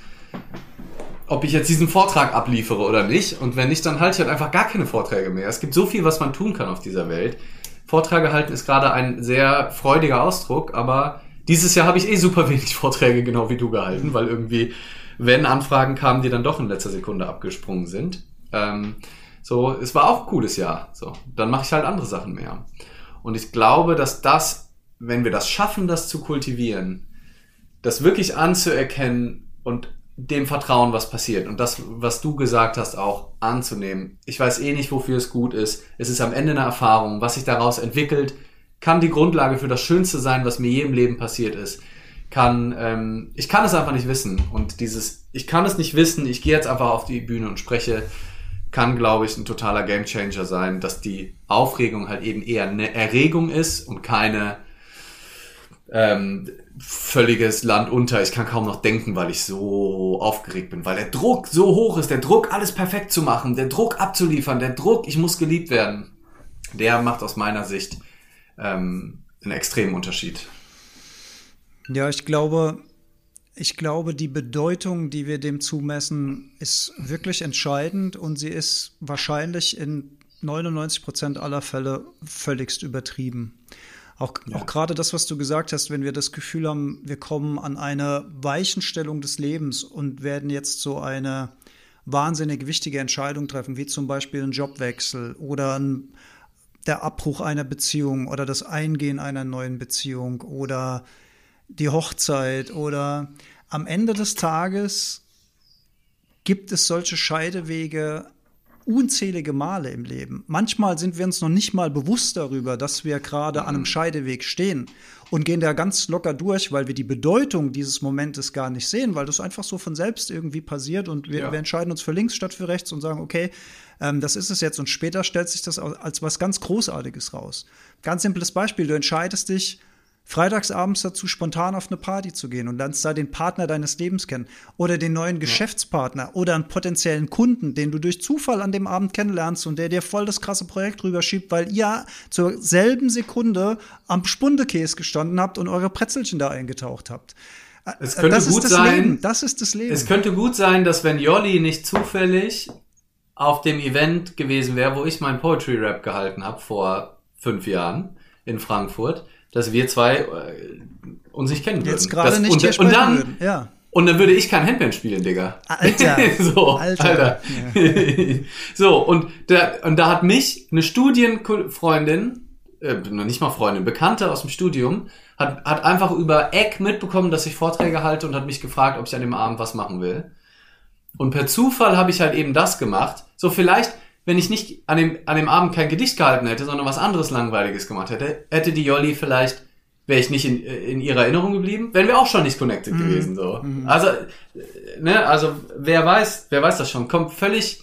ob ich jetzt diesen Vortrag abliefere oder nicht. Und wenn nicht, dann halte ich halt einfach gar keine Vorträge mehr. Es gibt so viel, was man tun kann auf dieser Welt. Vorträge halten ist gerade ein sehr freudiger Ausdruck, aber dieses Jahr habe ich eh super wenig <laughs> Vorträge, genau wie du gehalten, weil irgendwie, wenn Anfragen kamen, die dann doch in letzter Sekunde abgesprungen sind. Ähm, so, es war auch ein cooles Jahr. So, dann mache ich halt andere Sachen mehr. Und ich glaube, dass das, wenn wir das schaffen, das zu kultivieren, das wirklich anzuerkennen und dem Vertrauen, was passiert und das, was du gesagt hast, auch anzunehmen. Ich weiß eh nicht, wofür es gut ist. Es ist am Ende eine Erfahrung. Was sich daraus entwickelt, kann die Grundlage für das Schönste sein, was mir je im Leben passiert ist. Kann, ähm, ich kann es einfach nicht wissen. Und dieses, ich kann es nicht wissen, ich gehe jetzt einfach auf die Bühne und spreche, kann, glaube ich, ein totaler Gamechanger sein, dass die Aufregung halt eben eher eine Erregung ist und keine ähm, völliges Land unter. Ich kann kaum noch denken, weil ich so aufgeregt bin, weil der Druck so hoch ist, der Druck, alles perfekt zu machen, der Druck abzuliefern, der Druck, ich muss geliebt werden. Der macht aus meiner Sicht ähm, einen extremen Unterschied. Ja, ich glaube, ich glaube, die Bedeutung, die wir dem zumessen, ist wirklich entscheidend und sie ist wahrscheinlich in 99 Prozent aller Fälle völligst übertrieben. Auch, ja. auch gerade das, was du gesagt hast, wenn wir das Gefühl haben, wir kommen an eine Weichenstellung des Lebens und werden jetzt so eine wahnsinnig wichtige Entscheidung treffen, wie zum Beispiel ein Jobwechsel oder ein, der Abbruch einer Beziehung oder das Eingehen einer neuen Beziehung oder die Hochzeit oder am Ende des Tages gibt es solche Scheidewege unzählige Male im Leben. Manchmal sind wir uns noch nicht mal bewusst darüber, dass wir gerade an einem mhm. Scheideweg stehen und gehen da ganz locker durch, weil wir die Bedeutung dieses Momentes gar nicht sehen, weil das einfach so von selbst irgendwie passiert und wir, ja. wir entscheiden uns für links statt für rechts und sagen, okay, ähm, das ist es jetzt und später stellt sich das als was ganz Großartiges raus. Ganz simples Beispiel, du entscheidest dich, freitagsabends dazu spontan auf eine Party zu gehen und lernst da den Partner deines Lebens kennen oder den neuen ja. Geschäftspartner oder einen potenziellen Kunden, den du durch Zufall an dem Abend kennenlernst und der dir voll das krasse Projekt rüberschiebt, weil ihr zur selben Sekunde am Spundekäse gestanden habt und eure Pretzelchen da eingetaucht habt. Es könnte das gut sein, Leben. das ist das Leben. Es könnte gut sein, dass wenn Jolli nicht zufällig auf dem Event gewesen wäre, wo ich meinen Poetry Rap gehalten habe vor fünf Jahren in Frankfurt, dass wir zwei äh, uns nicht kennen würden. Jetzt gerade nicht und, hier und dann, würden. Ja. Und dann würde ich kein Handband spielen, Digga. Alter. <laughs> so, Alter. Alter. Ja. so, und, der, und da hat mich eine Studienfreundin, äh, noch nicht mal Freundin, Bekannte aus dem Studium, hat, hat einfach über Eck mitbekommen, dass ich Vorträge halte und hat mich gefragt, ob ich an dem Abend was machen will. Und per Zufall habe ich halt eben das gemacht. So vielleicht wenn ich nicht an dem, an dem Abend kein Gedicht gehalten hätte, sondern was anderes Langweiliges gemacht hätte, hätte die Jolly vielleicht, wäre ich nicht in, in ihrer Erinnerung geblieben, wären wir auch schon nicht connected mhm. gewesen, so. Mhm. Also, ne, also, wer weiß, wer weiß das schon, kommt völlig,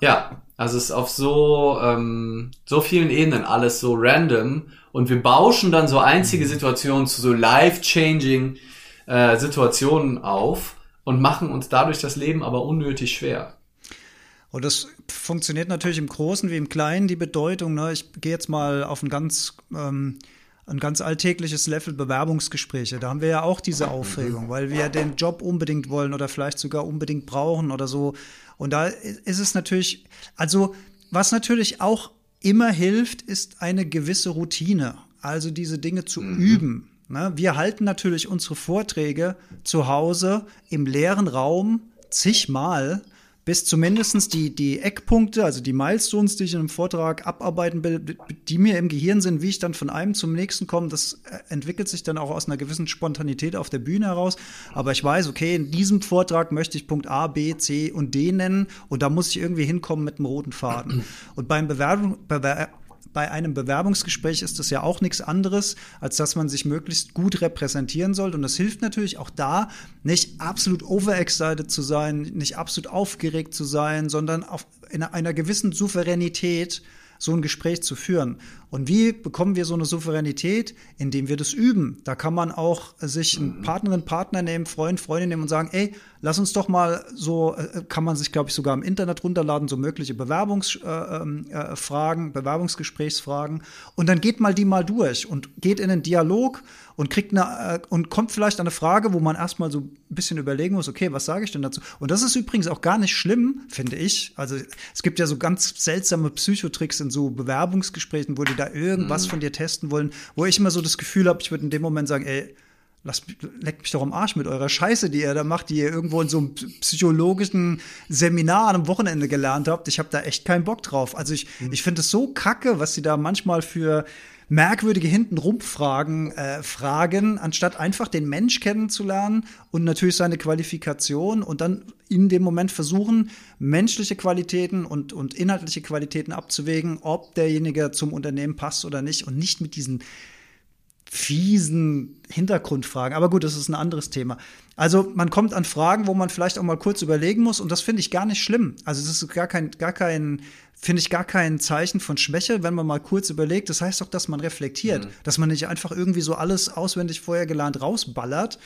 Ja, also es ist auf so, ähm, so vielen Ebenen alles so random und wir bauschen dann so einzige Situationen zu so life-changing äh, Situationen auf und machen uns dadurch das Leben aber unnötig schwer. Und das funktioniert natürlich im Großen wie im Kleinen, die Bedeutung. Ne? Ich gehe jetzt mal auf ein ganz, ähm, ein ganz alltägliches Level Bewerbungsgespräche. Da haben wir ja auch diese Aufregung, weil wir den Job unbedingt wollen oder vielleicht sogar unbedingt brauchen oder so. Und da ist es natürlich, also was natürlich auch immer hilft, ist eine gewisse Routine. Also diese Dinge zu mhm. üben. Ne? Wir halten natürlich unsere Vorträge zu Hause im leeren Raum zigmal bis zumindest die, die Eckpunkte, also die Milestones, die ich in einem Vortrag abarbeiten will, die mir im Gehirn sind, wie ich dann von einem zum nächsten komme, das äh, entwickelt sich dann auch aus einer gewissen Spontanität auf der Bühne heraus. Aber ich weiß, okay, in diesem Vortrag möchte ich Punkt A, B, C und D nennen und da muss ich irgendwie hinkommen mit einem roten Faden. Und beim Bewerbung, Bewer bei einem Bewerbungsgespräch ist das ja auch nichts anderes, als dass man sich möglichst gut repräsentieren soll. Und das hilft natürlich auch da, nicht absolut overexcited zu sein, nicht absolut aufgeregt zu sein, sondern auf, in einer gewissen Souveränität so ein Gespräch zu führen. Und wie bekommen wir so eine Souveränität? Indem wir das üben. Da kann man auch sich einen mhm. Partnerin, Partner nehmen, Freund, Freundin nehmen und sagen, ey, lass uns doch mal so, äh, kann man sich, glaube ich, sogar im Internet runterladen, so mögliche Bewerbungsfragen, äh, ähm, äh, Bewerbungsgesprächsfragen. Und dann geht mal die mal durch und geht in einen Dialog und kriegt eine, äh, und kommt vielleicht an eine Frage, wo man erstmal so ein bisschen überlegen muss, okay, was sage ich denn dazu? Und das ist übrigens auch gar nicht schlimm, finde ich. Also es gibt ja so ganz seltsame Psychotricks in so Bewerbungsgesprächen, wo die da irgendwas mhm. von dir testen wollen, wo ich immer so das Gefühl habe, ich würde in dem Moment sagen, ey, lasst, leckt mich doch am Arsch mit eurer Scheiße, die ihr da macht, die ihr irgendwo in so einem psychologischen Seminar einem Wochenende gelernt habt. Ich habe da echt keinen Bock drauf. Also ich, mhm. ich finde es so kacke, was sie da manchmal für merkwürdige Hintenrumpfragen äh, fragen, anstatt einfach den Mensch kennenzulernen und natürlich seine Qualifikation und dann in dem Moment versuchen, menschliche Qualitäten und, und inhaltliche Qualitäten abzuwägen, ob derjenige zum Unternehmen passt oder nicht und nicht mit diesen fiesen Hintergrundfragen. Aber gut, das ist ein anderes Thema. Also man kommt an Fragen, wo man vielleicht auch mal kurz überlegen muss und das finde ich gar nicht schlimm. Also das ist gar kein, gar kein, finde ich gar kein Zeichen von Schwäche, wenn man mal kurz überlegt. Das heißt doch, dass man reflektiert, mhm. dass man nicht einfach irgendwie so alles auswendig vorher gelernt rausballert,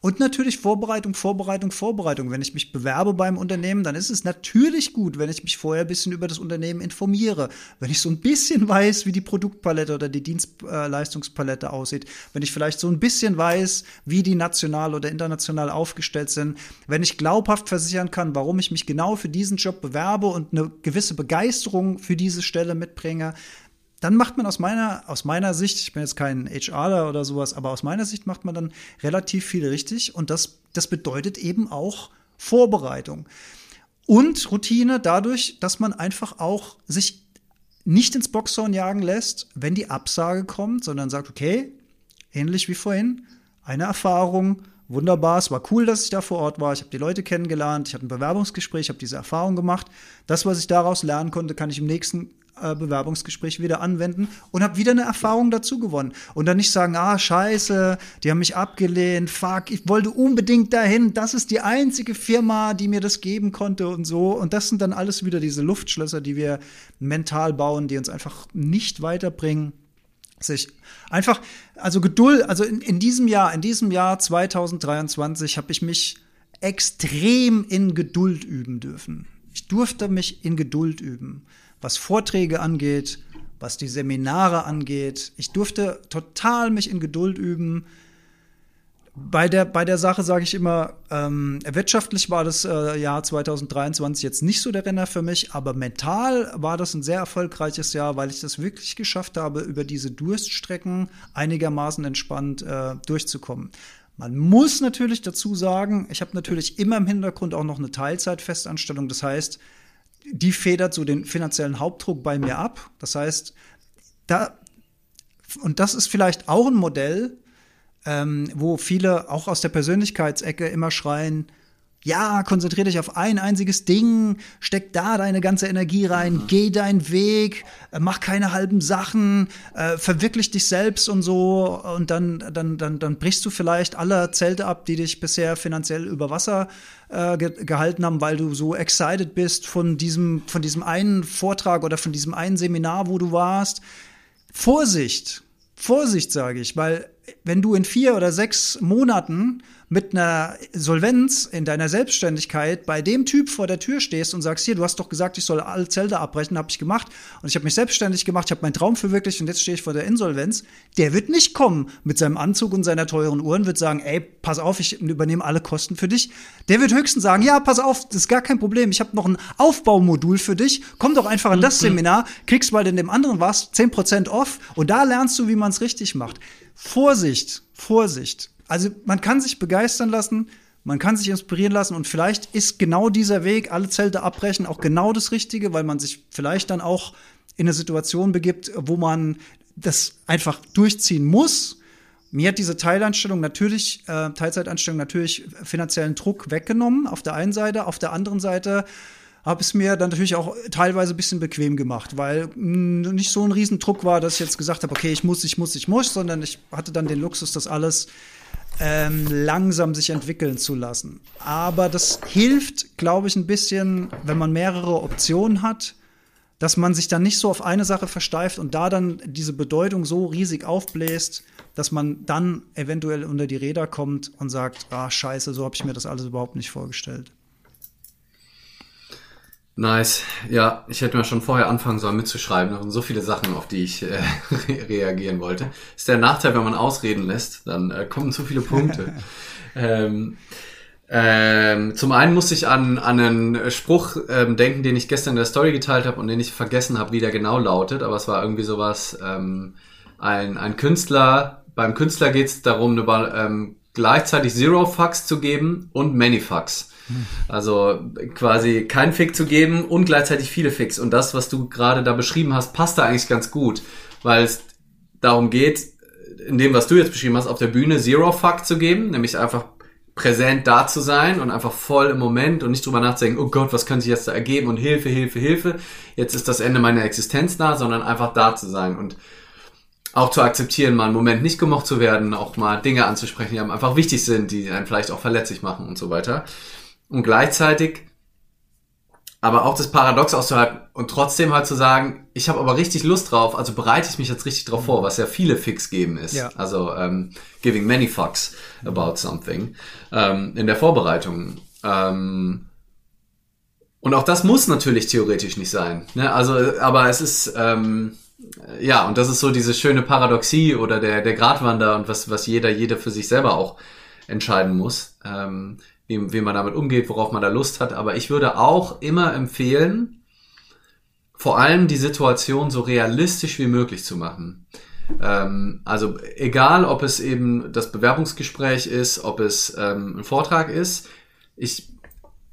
und natürlich Vorbereitung, Vorbereitung, Vorbereitung. Wenn ich mich bewerbe beim Unternehmen, dann ist es natürlich gut, wenn ich mich vorher ein bisschen über das Unternehmen informiere. Wenn ich so ein bisschen <laughs> weiß, wie die Produktpalette oder die Dienstleistungspalette aussieht. Wenn ich vielleicht so ein bisschen weiß, wie die national oder international aufgestellt sind. Wenn ich glaubhaft versichern kann, warum ich mich genau für diesen Job bewerbe und eine gewisse Begeisterung für diese Stelle mitbringe dann macht man aus meiner, aus meiner Sicht, ich bin jetzt kein HRler oder sowas, aber aus meiner Sicht macht man dann relativ viel richtig und das, das bedeutet eben auch Vorbereitung. Und Routine dadurch, dass man einfach auch sich nicht ins Boxhorn jagen lässt, wenn die Absage kommt, sondern sagt, okay, ähnlich wie vorhin, eine Erfahrung, wunderbar, es war cool, dass ich da vor Ort war, ich habe die Leute kennengelernt, ich hatte ein Bewerbungsgespräch, ich habe diese Erfahrung gemacht. Das, was ich daraus lernen konnte, kann ich im nächsten äh, Bewerbungsgespräch wieder anwenden und habe wieder eine Erfahrung dazu gewonnen. Und dann nicht sagen, ah, scheiße, die haben mich abgelehnt, fuck, ich wollte unbedingt dahin, das ist die einzige Firma, die mir das geben konnte und so. Und das sind dann alles wieder diese Luftschlösser, die wir mental bauen, die uns einfach nicht weiterbringen. Sich einfach, also Geduld, also in, in diesem Jahr, in diesem Jahr 2023 habe ich mich extrem in Geduld üben dürfen. Ich durfte mich in Geduld üben was Vorträge angeht, was die Seminare angeht. Ich durfte total mich in Geduld üben. Bei der, bei der Sache sage ich immer, ähm, wirtschaftlich war das äh, Jahr 2023 jetzt nicht so der Renner für mich, aber mental war das ein sehr erfolgreiches Jahr, weil ich das wirklich geschafft habe, über diese Durststrecken einigermaßen entspannt äh, durchzukommen. Man muss natürlich dazu sagen, ich habe natürlich immer im Hintergrund auch noch eine Teilzeitfestanstellung. Das heißt, die federt so den finanziellen Hauptdruck bei mir ab. Das heißt, da, und das ist vielleicht auch ein Modell, ähm, wo viele auch aus der Persönlichkeitsecke immer schreien, Ja, konzentrier dich auf ein einziges Ding, steck da deine ganze Energie rein, mhm. geh deinen Weg, äh, mach keine halben Sachen, äh, verwirklich dich selbst und so und dann, dann, dann, dann brichst du vielleicht alle Zelte ab, die dich bisher finanziell über Wasser äh, ge gehalten haben, weil du so excited bist von diesem, von diesem einen Vortrag oder von diesem einen Seminar, wo du warst. Vorsicht, Vorsicht sage ich, weil wenn du in vier oder sechs Monaten mit einer Solvenz in deiner Selbstständigkeit bei dem Typ vor der Tür stehst und sagst, hier, du hast doch gesagt, ich soll alle Zelte abbrechen, habe ich gemacht und ich habe mich selbstständig gemacht, ich habe meinen Traum verwirklicht und jetzt stehe ich vor der Insolvenz, der wird nicht kommen mit seinem Anzug und seiner teuren Uhren, wird sagen, ey, pass auf, ich übernehme alle Kosten für dich. Der wird höchstens sagen, ja, pass auf, das ist gar kein Problem, ich habe noch ein Aufbaumodul für dich, komm doch einfach in das mhm. Seminar, kriegst mal in dem anderen was, 10% off und da lernst du, wie man es richtig macht. Vorsicht, Vorsicht. Also man kann sich begeistern lassen, man kann sich inspirieren lassen und vielleicht ist genau dieser Weg, alle Zelte abbrechen, auch genau das Richtige, weil man sich vielleicht dann auch in eine Situation begibt, wo man das einfach durchziehen muss. Mir hat diese Teileinstellung natürlich, äh, Teilzeitanstellung natürlich finanziellen Druck weggenommen, auf der einen Seite. Auf der anderen Seite habe es mir dann natürlich auch teilweise ein bisschen bequem gemacht, weil mh, nicht so ein Riesendruck war, dass ich jetzt gesagt habe, okay, ich muss, ich muss, ich muss, sondern ich hatte dann den Luxus, das alles ähm, langsam sich entwickeln zu lassen. Aber das hilft, glaube ich, ein bisschen, wenn man mehrere Optionen hat, dass man sich dann nicht so auf eine Sache versteift und da dann diese Bedeutung so riesig aufbläst, dass man dann eventuell unter die Räder kommt und sagt, ah scheiße, so habe ich mir das alles überhaupt nicht vorgestellt. Nice. Ja, ich hätte mir schon vorher anfangen sollen mitzuschreiben. Da sind so viele Sachen, auf die ich äh, <laughs> reagieren wollte. Ist der Nachteil, wenn man ausreden lässt, dann äh, kommen zu viele Punkte. <laughs> ähm, ähm, zum einen musste ich an, an einen Spruch ähm, denken, den ich gestern in der Story geteilt habe und den ich vergessen habe, wie der genau lautet. Aber es war irgendwie sowas, ähm, ein, ein Künstler, beim Künstler geht es darum, ähm, gleichzeitig Zero Fucks zu geben und Many Fucks. Also quasi kein Fick zu geben und gleichzeitig viele Ficks. Und das, was du gerade da beschrieben hast, passt da eigentlich ganz gut, weil es darum geht, in dem, was du jetzt beschrieben hast, auf der Bühne Zero Fuck zu geben, nämlich einfach präsent da zu sein und einfach voll im Moment und nicht drüber nachzudenken, oh Gott, was könnte sich jetzt da ergeben und Hilfe, Hilfe, Hilfe. Jetzt ist das Ende meiner Existenz da, sondern einfach da zu sein und auch zu akzeptieren, mal einen Moment nicht gemocht zu werden, auch mal Dinge anzusprechen, die einem einfach wichtig sind, die einen vielleicht auch verletzlich machen und so weiter und gleichzeitig aber auch das Paradox auszuhalten und trotzdem halt zu sagen, ich habe aber richtig Lust drauf, also bereite ich mich jetzt richtig drauf vor, was ja viele Fix geben ist. Ja. Also ähm, giving many fucks about something ähm, in der Vorbereitung. Ähm, und auch das muss natürlich theoretisch nicht sein. Ne? Also, aber es ist ähm, ja und das ist so diese schöne Paradoxie oder der der Gratwander und was was jeder jeder für sich selber auch entscheiden muss. Ähm, wie, wie man damit umgeht, worauf man da Lust hat. Aber ich würde auch immer empfehlen, vor allem die Situation so realistisch wie möglich zu machen. Ähm, also egal, ob es eben das Bewerbungsgespräch ist, ob es ähm, ein Vortrag ist. Ich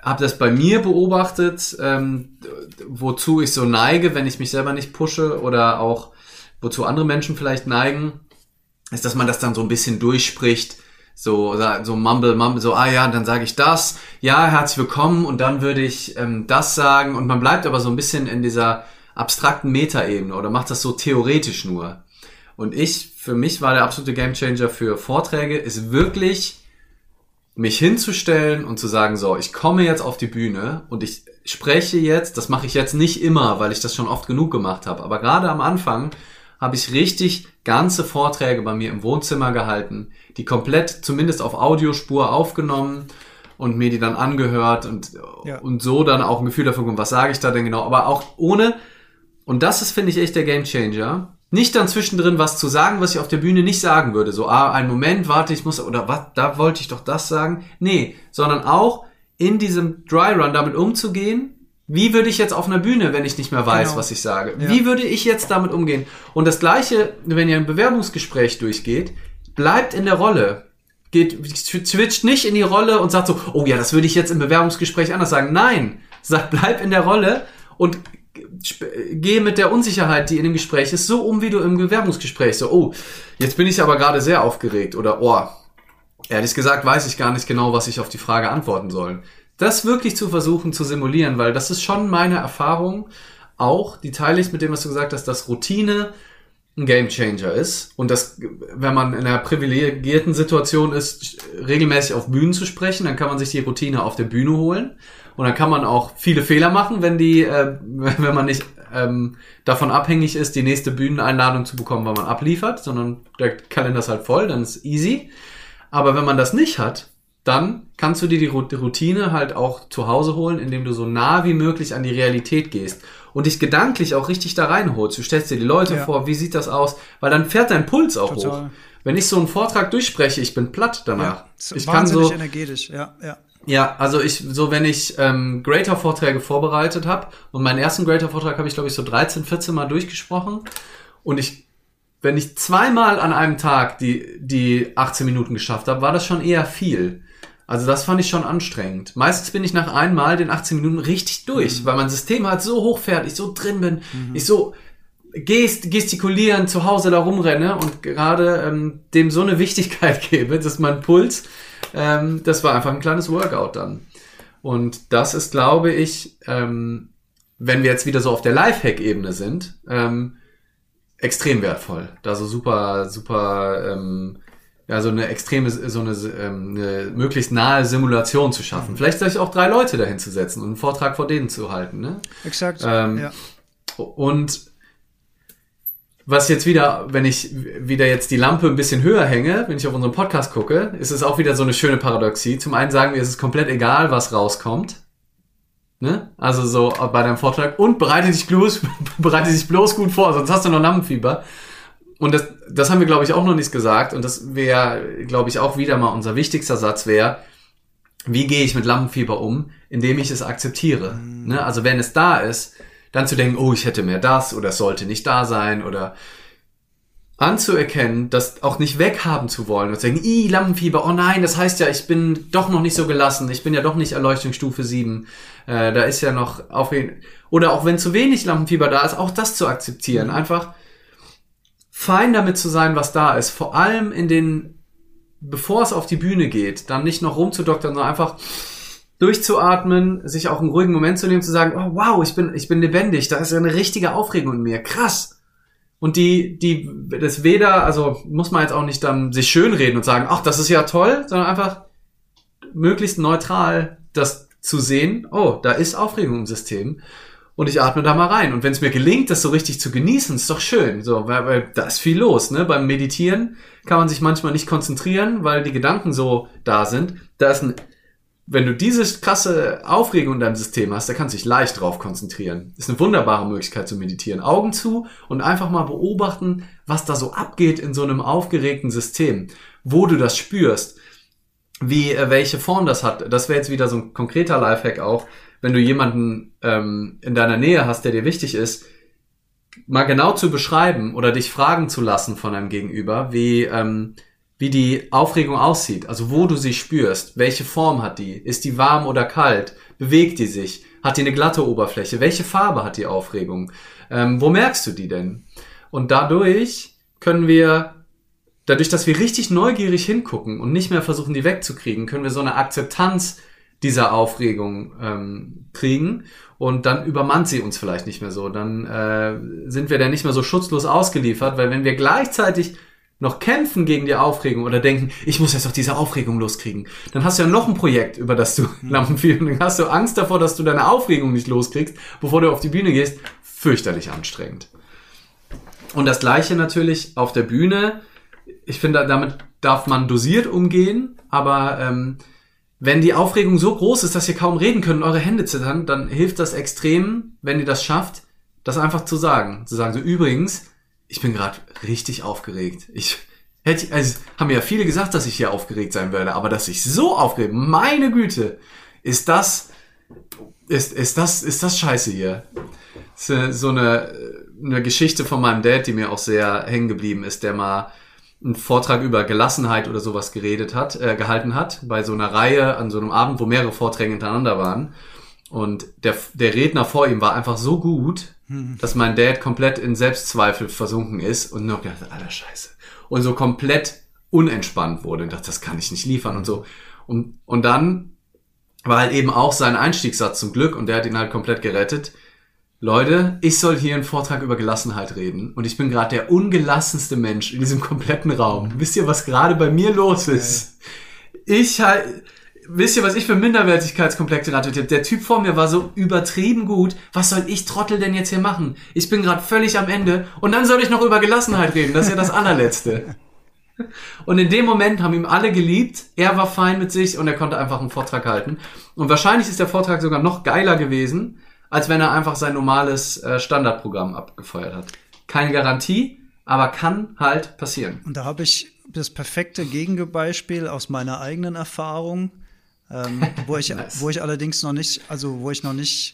habe das bei mir beobachtet, ähm, wozu ich so neige, wenn ich mich selber nicht pushe oder auch wozu andere Menschen vielleicht neigen, ist, dass man das dann so ein bisschen durchspricht so, so Mumble, Mumble, so, ah ja, dann sage ich das, ja, herzlich willkommen. Und dann würde ich ähm, das sagen. Und man bleibt aber so ein bisschen in dieser abstrakten Metaebene oder macht das so theoretisch nur. Und ich, für mich war der absolute Gamechanger für Vorträge, ist wirklich mich hinzustellen und zu sagen, so, ich komme jetzt auf die Bühne und ich spreche jetzt, das mache ich jetzt nicht immer, weil ich das schon oft genug gemacht habe, aber gerade am Anfang habe ich richtig ganze Vorträge bei mir im Wohnzimmer gehalten, die komplett zumindest auf Audiospur aufgenommen und mir die dann angehört und, ja. und so dann auch ein Gefühl dafür bekommen, was sage ich da denn genau, aber auch ohne, und das ist, finde ich, echt der Gamechanger, nicht dann zwischendrin was zu sagen, was ich auf der Bühne nicht sagen würde. So, ah, einen Moment, warte, ich muss, oder was, da wollte ich doch das sagen. Nee, sondern auch in diesem Dry Run damit umzugehen, wie würde ich jetzt auf einer Bühne, wenn ich nicht mehr weiß, genau. was ich sage? Ja. Wie würde ich jetzt damit umgehen? Und das Gleiche, wenn ihr ein Bewerbungsgespräch durchgeht, bleibt in der Rolle. Geht, switcht nicht in die Rolle und sagt so, oh ja, das würde ich jetzt im Bewerbungsgespräch anders sagen. Nein, sagt, bleib in der Rolle und gehe mit der Unsicherheit, die in dem Gespräch ist, so um, wie du im Bewerbungsgespräch so, oh, jetzt bin ich aber gerade sehr aufgeregt oder, oh, ehrlich gesagt weiß ich gar nicht genau, was ich auf die Frage antworten soll das wirklich zu versuchen zu simulieren, weil das ist schon meine Erfahrung. Auch, die teile ich mit dem, was du gesagt hast, dass Routine ein Gamechanger ist. Und dass, wenn man in einer privilegierten Situation ist, regelmäßig auf Bühnen zu sprechen, dann kann man sich die Routine auf der Bühne holen. Und dann kann man auch viele Fehler machen, wenn die, äh, <laughs> wenn man nicht ähm, davon abhängig ist, die nächste Bühneneinladung zu bekommen, weil man abliefert, sondern der Kalender ist halt voll, dann ist easy. Aber wenn man das nicht hat, dann kannst du dir die Routine halt auch zu Hause holen, indem du so nah wie möglich an die Realität gehst und dich gedanklich auch richtig da reinholst. Du stellst dir die Leute ja. vor, wie sieht das aus? Weil dann fährt dein Puls auch Total. hoch. Wenn ich so einen Vortrag durchspreche, ich bin platt danach. Ja, ich kann so energetisch, ja, ja. Ja, also ich, so wenn ich ähm, Greater-Vorträge vorbereitet habe und meinen ersten Greater-Vortrag habe ich, glaube ich, so 13, 14 Mal durchgesprochen und ich, wenn ich zweimal an einem Tag die, die 18 Minuten geschafft habe, war das schon eher viel. Also das fand ich schon anstrengend. Meistens bin ich nach einmal den 18 Minuten richtig durch, mhm. weil mein System halt so hochfährt, ich so drin bin, mhm. ich so gest gestikulieren zu Hause da rumrenne und gerade ähm, dem so eine Wichtigkeit <laughs> gebe, dass mein Puls, ähm, das war einfach ein kleines Workout dann. Und das ist, glaube ich, ähm, wenn wir jetzt wieder so auf der Lifehack-Ebene sind, ähm, extrem wertvoll. Da so super, super ähm, ja, so eine extreme, so eine, ähm, eine möglichst nahe Simulation zu schaffen. Mhm. Vielleicht sich auch drei Leute dahin zu setzen und einen Vortrag vor denen zu halten. Ne? Exakt. Ähm, ja. Und was jetzt wieder, wenn ich wieder jetzt die Lampe ein bisschen höher hänge, wenn ich auf unseren Podcast gucke, ist es auch wieder so eine schöne Paradoxie. Zum einen sagen wir, es ist komplett egal, was rauskommt. Ne? Also so bei deinem Vortrag und bereite dich bloß, <laughs> bereite dich bloß gut vor, sonst hast du noch Lampenfieber. Und das, das haben wir, glaube ich, auch noch nicht gesagt. Und das wäre, glaube ich, auch wieder mal unser wichtigster Satz wäre, wie gehe ich mit Lampenfieber um, indem ich es akzeptiere. Mhm. Ne? Also wenn es da ist, dann zu denken, oh, ich hätte mehr das oder es sollte nicht da sein oder anzuerkennen, das auch nicht weghaben zu wollen und zu denken, i Lampenfieber, oh nein, das heißt ja, ich bin doch noch nicht so gelassen, ich bin ja doch nicht Erleuchtungsstufe 7, äh, da ist ja noch auf oder auch wenn zu wenig Lampenfieber da ist, auch das zu akzeptieren, mhm. einfach fein damit zu sein, was da ist. Vor allem in den, bevor es auf die Bühne geht, dann nicht noch rumzudoktern, sondern einfach durchzuatmen, sich auch einen ruhigen Moment zu nehmen, zu sagen, oh wow, ich bin, ich bin lebendig, da ist eine richtige Aufregung in mir, krass. Und die, die, das weder, also muss man jetzt auch nicht dann sich schönreden und sagen, ach, das ist ja toll, sondern einfach möglichst neutral das zu sehen, oh, da ist Aufregung im System und ich atme da mal rein. Und wenn es mir gelingt, das so richtig zu genießen, ist doch schön. So, weil, weil da ist viel los. Ne? Beim Meditieren kann man sich manchmal nicht konzentrieren, weil die Gedanken so da sind. Da ist ein, wenn du diese krasse Aufregung in deinem System hast, da kannst du dich leicht drauf konzentrieren. Ist eine wunderbare Möglichkeit zu meditieren. Augen zu und einfach mal beobachten, was da so abgeht in so einem aufgeregten System, wo du das spürst, wie äh, welche Form das hat. Das wäre jetzt wieder so ein konkreter Lifehack auch wenn du jemanden ähm, in deiner Nähe hast, der dir wichtig ist, mal genau zu beschreiben oder dich fragen zu lassen von einem Gegenüber, wie, ähm, wie die Aufregung aussieht, also wo du sie spürst, welche Form hat die, ist die warm oder kalt, bewegt die sich, hat die eine glatte Oberfläche, welche Farbe hat die Aufregung, ähm, wo merkst du die denn? Und dadurch können wir, dadurch, dass wir richtig neugierig hingucken und nicht mehr versuchen, die wegzukriegen, können wir so eine Akzeptanz dieser Aufregung ähm, kriegen und dann übermannt sie uns vielleicht nicht mehr so. Dann äh, sind wir dann nicht mehr so schutzlos ausgeliefert, weil wenn wir gleichzeitig noch kämpfen gegen die Aufregung oder denken, ich muss jetzt auch diese Aufregung loskriegen, dann hast du ja noch ein Projekt, über das du mhm. Lampenfieber, dann hast du Angst davor, dass du deine Aufregung nicht loskriegst, bevor du auf die Bühne gehst. Fürchterlich anstrengend. Und das gleiche natürlich auf der Bühne. Ich finde, damit darf man dosiert umgehen, aber ähm, wenn die Aufregung so groß ist, dass ihr kaum reden könnt und eure Hände zittern, dann hilft das extrem, wenn ihr das schafft, das einfach zu sagen. Zu sagen, so übrigens, ich bin gerade richtig aufgeregt. Ich hätte, also haben ja viele gesagt, dass ich hier aufgeregt sein werde, aber dass ich so aufgeregt, meine Güte, ist das, ist, ist das, ist das scheiße hier. so eine, eine Geschichte von meinem Dad, die mir auch sehr hängen geblieben ist, der mal einen Vortrag über Gelassenheit oder sowas geredet hat, äh, gehalten hat, bei so einer Reihe an so einem Abend, wo mehrere Vorträge hintereinander waren. Und der, der Redner vor ihm war einfach so gut, hm. dass mein Dad komplett in Selbstzweifel versunken ist und nur gedacht, alter Scheiße. Und so komplett unentspannt wurde und dachte, das kann ich nicht liefern und so. Und, und dann war halt eben auch sein Einstiegssatz zum Glück und der hat ihn halt komplett gerettet. Leute, ich soll hier einen Vortrag über Gelassenheit reden und ich bin gerade der ungelassenste Mensch in diesem kompletten Raum. Wisst ihr, was gerade bei mir los ist? Ich halt, wisst ihr, was ich für Minderwertigkeitskomplexe hatte? Der Typ vor mir war so übertrieben gut. Was soll ich Trottel denn jetzt hier machen? Ich bin gerade völlig am Ende und dann soll ich noch über Gelassenheit reden. Das ist ja das allerletzte. <laughs> Und in dem Moment haben ihm alle geliebt. Er war fein mit sich und er konnte einfach einen Vortrag halten. Und wahrscheinlich ist der Vortrag sogar noch geiler gewesen, als wenn er einfach sein normales äh, Standardprogramm abgefeuert hat. Keine Garantie, aber kann halt passieren. Und da habe ich das perfekte Gegenbeispiel aus meiner eigenen Erfahrung, ähm, <laughs> wo ich, nice. wo ich allerdings noch nicht, also wo ich noch nicht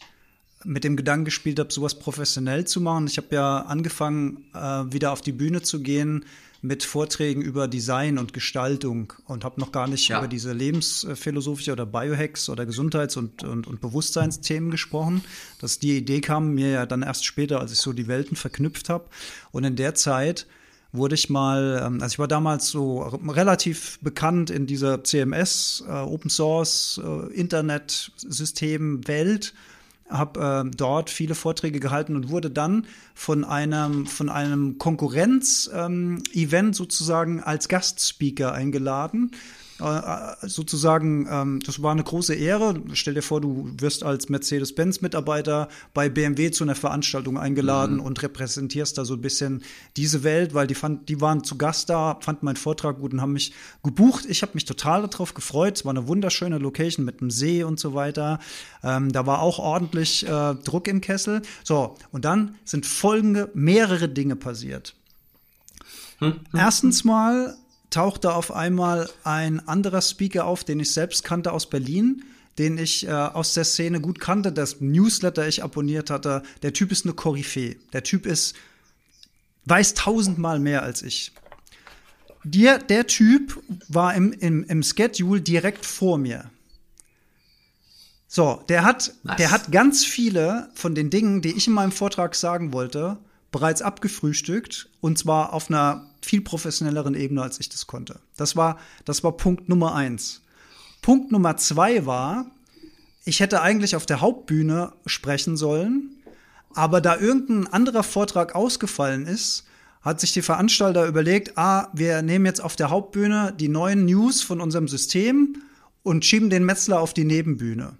mit dem Gedanken gespielt habe, sowas professionell zu machen. Ich habe ja angefangen, äh, wieder auf die Bühne zu gehen mit Vorträgen über Design und Gestaltung und habe noch gar nicht ja. über diese lebensphilosophische oder Biohacks oder Gesundheits- und, und, und Bewusstseinsthemen gesprochen. Dass die Idee kam mir ja dann erst später, als ich so die Welten verknüpft habe. Und in der Zeit wurde ich mal, ähm, also ich war damals so relativ bekannt in dieser CMS, äh, Open Source, äh, Internet-System Welt habe äh, dort viele Vorträge gehalten und wurde dann von einem von einem Konkurrenz-Event ähm, sozusagen als Gastspeaker eingeladen sozusagen, ähm, das war eine große Ehre. Stell dir vor, du wirst als Mercedes-Benz-Mitarbeiter bei BMW zu einer Veranstaltung eingeladen mhm. und repräsentierst da so ein bisschen diese Welt, weil die fand, die waren zu Gast da, fanden meinen Vortrag gut und haben mich gebucht. Ich habe mich total darauf gefreut. Es war eine wunderschöne Location mit einem See und so weiter. Ähm, da war auch ordentlich äh, Druck im Kessel. So, und dann sind folgende mehrere Dinge passiert. Hm? Erstens mal tauchte auf einmal ein anderer Speaker auf, den ich selbst kannte aus Berlin, den ich äh, aus der Szene gut kannte, das Newsletter ich abonniert hatte. Der Typ ist eine Koryphäe. Der Typ ist, weiß tausendmal mehr als ich. Der, der Typ war im, im, im Schedule direkt vor mir. So, der hat, nice. der hat ganz viele von den Dingen, die ich in meinem Vortrag sagen wollte, bereits abgefrühstückt und zwar auf einer viel professionelleren Ebene, als ich das konnte. Das war, das war Punkt Nummer eins. Punkt Nummer zwei war, ich hätte eigentlich auf der Hauptbühne sprechen sollen, aber da irgendein anderer Vortrag ausgefallen ist, hat sich die Veranstalter überlegt, ah, wir nehmen jetzt auf der Hauptbühne die neuen News von unserem System und schieben den Metzler auf die Nebenbühne.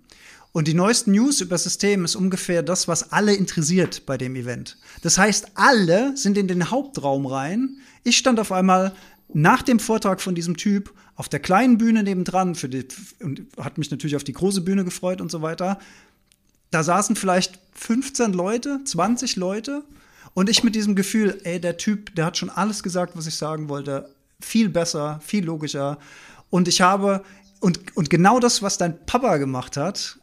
Und die neuesten News über System ist ungefähr das, was alle interessiert bei dem Event. Das heißt, alle sind in den Hauptraum rein. Ich stand auf einmal nach dem Vortrag von diesem Typ auf der kleinen Bühne nebendran für die, und hat mich natürlich auf die große Bühne gefreut und so weiter. Da saßen vielleicht 15 Leute, 20 Leute und ich mit diesem Gefühl, ey, der Typ, der hat schon alles gesagt, was ich sagen wollte. Viel besser, viel logischer. Und ich habe, und, und genau das, was dein Papa gemacht hat,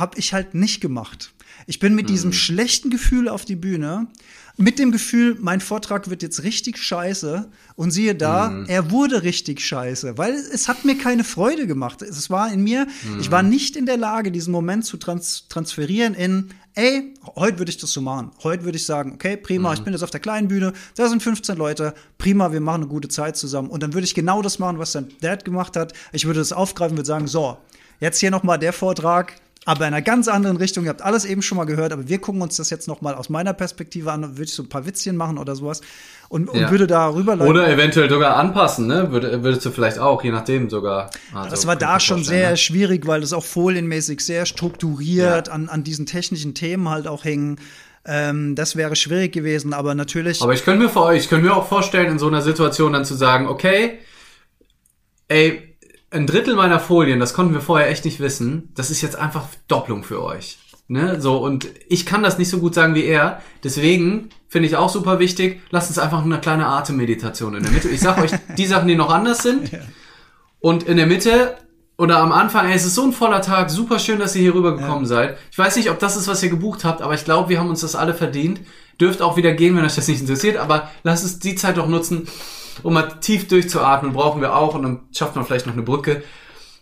habe ich halt nicht gemacht. Ich bin mit mhm. diesem schlechten Gefühl auf die Bühne, mit dem Gefühl, mein Vortrag wird jetzt richtig scheiße. Und siehe da, mhm. er wurde richtig scheiße, weil es hat mir keine Freude gemacht. Es war in mir, mhm. ich war nicht in der Lage, diesen Moment zu trans transferieren in, ey, heute würde ich das so machen. Heute würde ich sagen, okay, prima, mhm. ich bin jetzt auf der kleinen Bühne, da sind 15 Leute, prima, wir machen eine gute Zeit zusammen. Und dann würde ich genau das machen, was dein Dad gemacht hat. Ich würde das aufgreifen, würde sagen, so, jetzt hier noch mal der Vortrag, aber in einer ganz anderen Richtung. Ihr habt alles eben schon mal gehört, aber wir gucken uns das jetzt noch mal aus meiner Perspektive an. Würde ich so ein paar Witzchen machen oder sowas und, und ja. würde da rüberleiten. Oder eventuell sogar anpassen, ne? Würde, würdest du vielleicht auch, je nachdem sogar. Also, das war da schon sehr ne? schwierig, weil das auch folienmäßig sehr strukturiert ja. an, an diesen technischen Themen halt auch hängen. Ähm, das wäre schwierig gewesen, aber natürlich. Aber ich könnte mir vor euch, ich könnte mir auch vorstellen, in so einer Situation dann zu sagen, okay, ey, ein Drittel meiner Folien, das konnten wir vorher echt nicht wissen, das ist jetzt einfach Doppelung für euch. Ne? So, und ich kann das nicht so gut sagen wie er. Deswegen finde ich auch super wichtig, lasst uns einfach eine kleine Atemmeditation in der Mitte. Ich sage euch <laughs> die Sachen, die noch anders sind. Und in der Mitte oder am Anfang, ey, es ist so ein voller Tag, super schön, dass ihr hier rübergekommen ja. seid. Ich weiß nicht, ob das ist, was ihr gebucht habt, aber ich glaube, wir haben uns das alle verdient. Dürft auch wieder gehen, wenn euch das nicht interessiert, aber lasst uns die Zeit doch nutzen, um mal tief durchzuatmen, brauchen wir auch und dann schafft man vielleicht noch eine Brücke.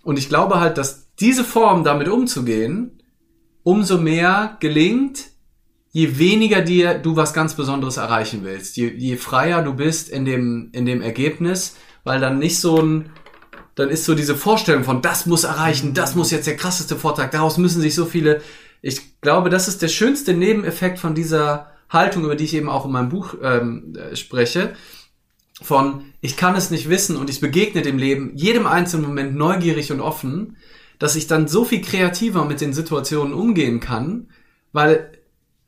Und ich glaube halt, dass diese Form, damit umzugehen, umso mehr gelingt, je weniger dir du was ganz Besonderes erreichen willst, je, je freier du bist in dem, in dem Ergebnis, weil dann nicht so ein dann ist so diese Vorstellung von, das muss erreichen, das muss jetzt der krasseste Vortrag, daraus müssen sich so viele, ich glaube, das ist der schönste Nebeneffekt von dieser Haltung, über die ich eben auch in meinem Buch ähm, äh, spreche, von, ich kann es nicht wissen und ich begegne dem Leben jedem einzelnen Moment neugierig und offen, dass ich dann so viel kreativer mit den Situationen umgehen kann, weil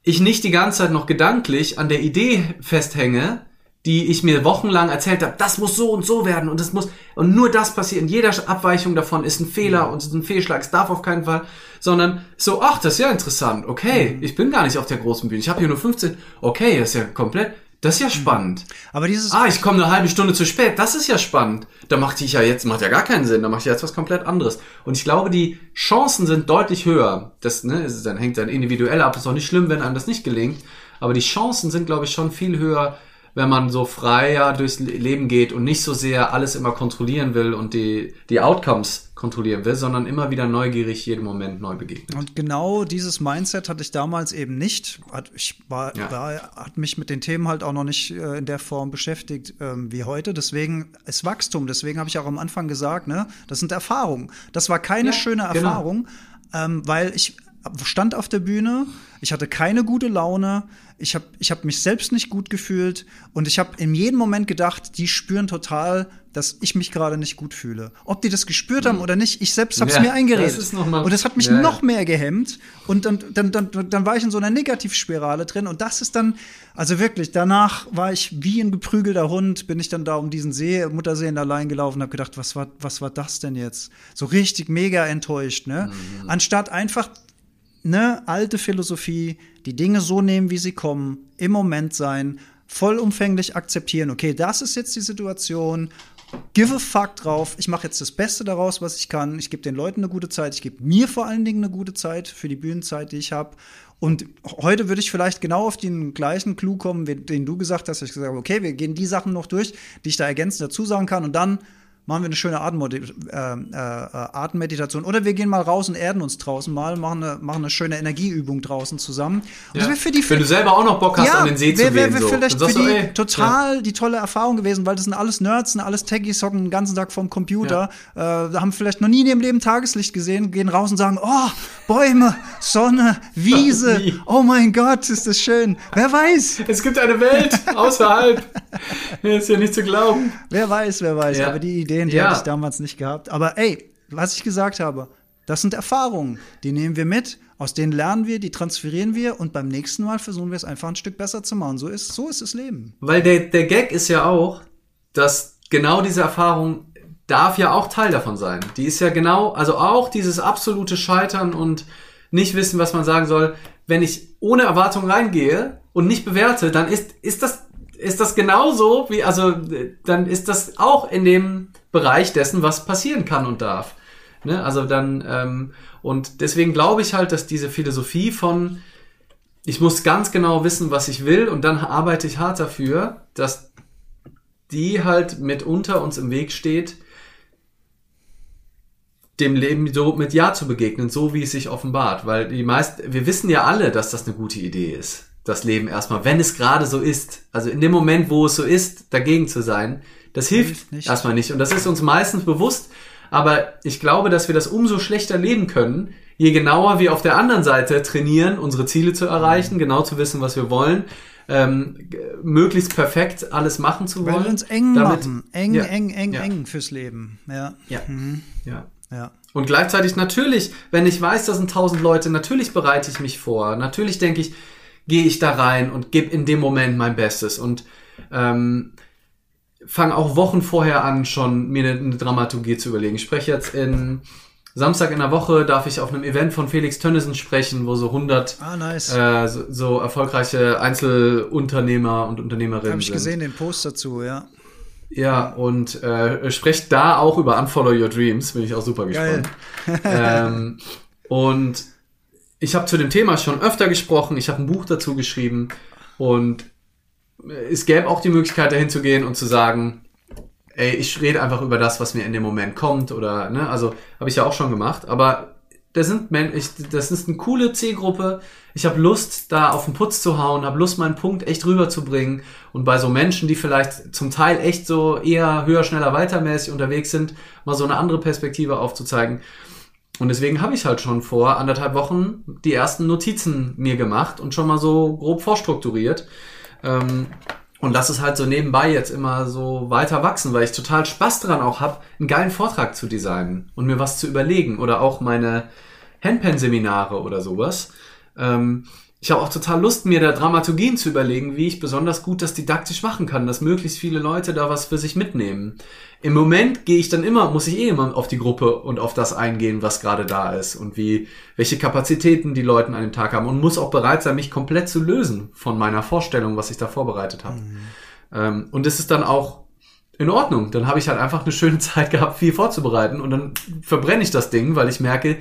ich nicht die ganze Zeit noch gedanklich an der Idee festhänge, die ich mir wochenlang erzählt habe, das muss so und so werden und das muss und nur das passiert. Und jeder Abweichung davon ist ein Fehler mhm. und ist ein Fehlschlag. Es darf auf keinen Fall, sondern so, ach, das ist ja interessant. Okay, mhm. ich bin gar nicht auf der großen Bühne. Ich habe hier nur 15. Okay, das ist ja komplett. Das ist ja mhm. spannend. Aber dieses Ah, ich komme eine halbe Stunde zu spät. Das ist ja spannend. Da macht ich ja jetzt macht ja gar keinen Sinn. Da mache ich jetzt was komplett anderes. Und ich glaube, die Chancen sind deutlich höher. Das ne, ist, dann hängt dann individuell ab. Ist auch nicht schlimm, wenn einem das nicht gelingt. Aber die Chancen sind, glaube ich, schon viel höher, wenn man so freier durchs Leben geht und nicht so sehr alles immer kontrollieren will und die, die Outcomes kontrollieren will, sondern immer wieder neugierig jeden Moment neu begegnet. Und genau dieses Mindset hatte ich damals eben nicht. Ich war, ja. war hat mich mit den Themen halt auch noch nicht äh, in der Form beschäftigt ähm, wie heute. Deswegen ist Wachstum. Deswegen habe ich auch am Anfang gesagt, ne, das sind Erfahrungen. Das war keine ja, schöne genau. Erfahrung, ähm, weil ich stand auf der Bühne, ich hatte keine gute Laune, ich habe ich hab mich selbst nicht gut gefühlt und ich habe in jedem Moment gedacht, die spüren total, dass ich mich gerade nicht gut fühle. Ob die das gespürt haben mhm. oder nicht, ich selbst habe es ja, mir eingeredet. Das und das hat mich ja, noch mehr gehemmt und dann, dann, dann, dann war ich in so einer Negativspirale drin und das ist dann, also wirklich, danach war ich wie ein geprügelter Hund, bin ich dann da um diesen See, Muttersee allein gelaufen und habe gedacht, was war, was war das denn jetzt? So richtig mega enttäuscht, ne? Mhm. Anstatt einfach ne, alte Philosophie, die Dinge so nehmen, wie sie kommen, im Moment sein, vollumfänglich akzeptieren, okay, das ist jetzt die Situation, give a fuck drauf, ich mache jetzt das Beste daraus, was ich kann, ich gebe den Leuten eine gute Zeit, ich gebe mir vor allen Dingen eine gute Zeit für die Bühnenzeit, die ich habe. Und heute würde ich vielleicht genau auf den gleichen Clou kommen, den du gesagt hast. Ich gesagt habe, okay, wir gehen die Sachen noch durch, die ich da ergänzend dazu sagen kann. Und dann machen wir eine schöne äh, äh, Atemmeditation. Oder wir gehen mal raus und erden uns draußen mal, machen eine, machen eine schöne Energieübung draußen zusammen. Ja. Für die, für Wenn du selber auch noch Bock hast, ja, an den See wär, zu gehen. Wäre so. vielleicht für die ey, total ja. die tolle Erfahrung gewesen, weil das sind alles Nerds, sind alles Techies, hocken den ganzen Tag vorm Computer, äh, haben vielleicht noch nie in ihrem Leben Tageslicht gesehen, gehen raus und sagen, oh, Bäume, Sonne, Wiese, <laughs> oh mein Gott, ist das schön. Wer weiß. Es gibt eine Welt außerhalb. <laughs> ist ja nicht zu glauben. Wer weiß, wer weiß. Aber die Idee Ideen, die ja. hatte ich damals nicht gehabt. Aber ey, was ich gesagt habe, das sind Erfahrungen, die nehmen wir mit, aus denen lernen wir, die transferieren wir und beim nächsten Mal versuchen wir es einfach ein Stück besser zu machen. So ist, so ist das Leben. Weil der, der Gag ist ja auch, dass genau diese Erfahrung darf ja auch Teil davon sein. Die ist ja genau, also auch dieses absolute Scheitern und nicht wissen, was man sagen soll. Wenn ich ohne Erwartung reingehe und nicht bewerte, dann ist, ist das, ist das genauso wie, also, dann ist das auch in dem Bereich dessen, was passieren kann und darf. Ne? Also dann, ähm, und deswegen glaube ich halt, dass diese Philosophie von, ich muss ganz genau wissen, was ich will und dann arbeite ich hart dafür, dass die halt mitunter uns im Weg steht, dem Leben so mit Ja zu begegnen, so wie es sich offenbart. Weil die meisten, wir wissen ja alle, dass das eine gute Idee ist, das Leben erstmal, wenn es gerade so ist. Also in dem Moment, wo es so ist, dagegen zu sein, das hilft nicht. erstmal nicht. Und das ist uns meistens bewusst. Aber ich glaube, dass wir das umso schlechter leben können, je genauer wir auf der anderen Seite trainieren, unsere Ziele zu erreichen, mhm. genau zu wissen, was wir wollen, ähm, möglichst perfekt alles machen zu wollen. Weil wir uns eng damit, machen. Eng, ja, eng, eng, ja. eng fürs Leben. Ja. Ja. Mhm. ja. ja. Und gleichzeitig natürlich, wenn ich weiß, da sind tausend Leute, natürlich bereite ich mich vor. Natürlich denke ich, gehe ich da rein und gebe in dem Moment mein Bestes. Und ähm, fange auch Wochen vorher an, schon mir eine, eine Dramaturgie zu überlegen. Ich spreche jetzt in Samstag in der Woche darf ich auf einem Event von Felix Tönnissen sprechen, wo so 100 ah, nice. äh, so, so, erfolgreiche Einzelunternehmer und Unternehmerinnen Habe ich gesehen, den Post dazu, ja. Ja, und äh, sprecht da auch über Unfollow Your Dreams, bin ich auch super gespannt. ähm, und ich habe zu dem Thema schon öfter gesprochen, ich habe ein Buch dazu geschrieben und es gäbe auch die Möglichkeit, dahin zu gehen und zu sagen, ey, ich rede einfach über das, was mir in dem Moment kommt oder, ne, also habe ich ja auch schon gemacht, aber das sind Men ich, das ist eine coole Zielgruppe. Ich habe Lust, da auf den Putz zu hauen, habe Lust, meinen Punkt echt rüberzubringen. Und bei so Menschen, die vielleicht zum Teil echt so eher höher, schneller, weitermäßig unterwegs sind, mal so eine andere Perspektive aufzuzeigen. Und deswegen habe ich halt schon vor anderthalb Wochen die ersten Notizen mir gemacht und schon mal so grob vorstrukturiert. Ähm, und lass es halt so nebenbei jetzt immer so weiter wachsen, weil ich total Spaß dran auch habe, einen geilen Vortrag zu designen und mir was zu überlegen oder auch meine Handpen-Seminare oder sowas. Ähm, ich habe auch total Lust, mir da Dramaturgien zu überlegen, wie ich besonders gut das didaktisch machen kann, dass möglichst viele Leute da was für sich mitnehmen. Im Moment gehe ich dann immer, muss ich eh immer auf die Gruppe und auf das eingehen, was gerade da ist und wie, welche Kapazitäten die Leute an dem Tag haben und muss auch bereit sein, mich komplett zu lösen von meiner Vorstellung, was ich da vorbereitet habe. Mhm. Ähm, und es ist dann auch in Ordnung. Dann habe ich halt einfach eine schöne <laughs> Zeit gehabt, viel vorzubereiten und dann verbrenne ich das Ding, weil ich merke,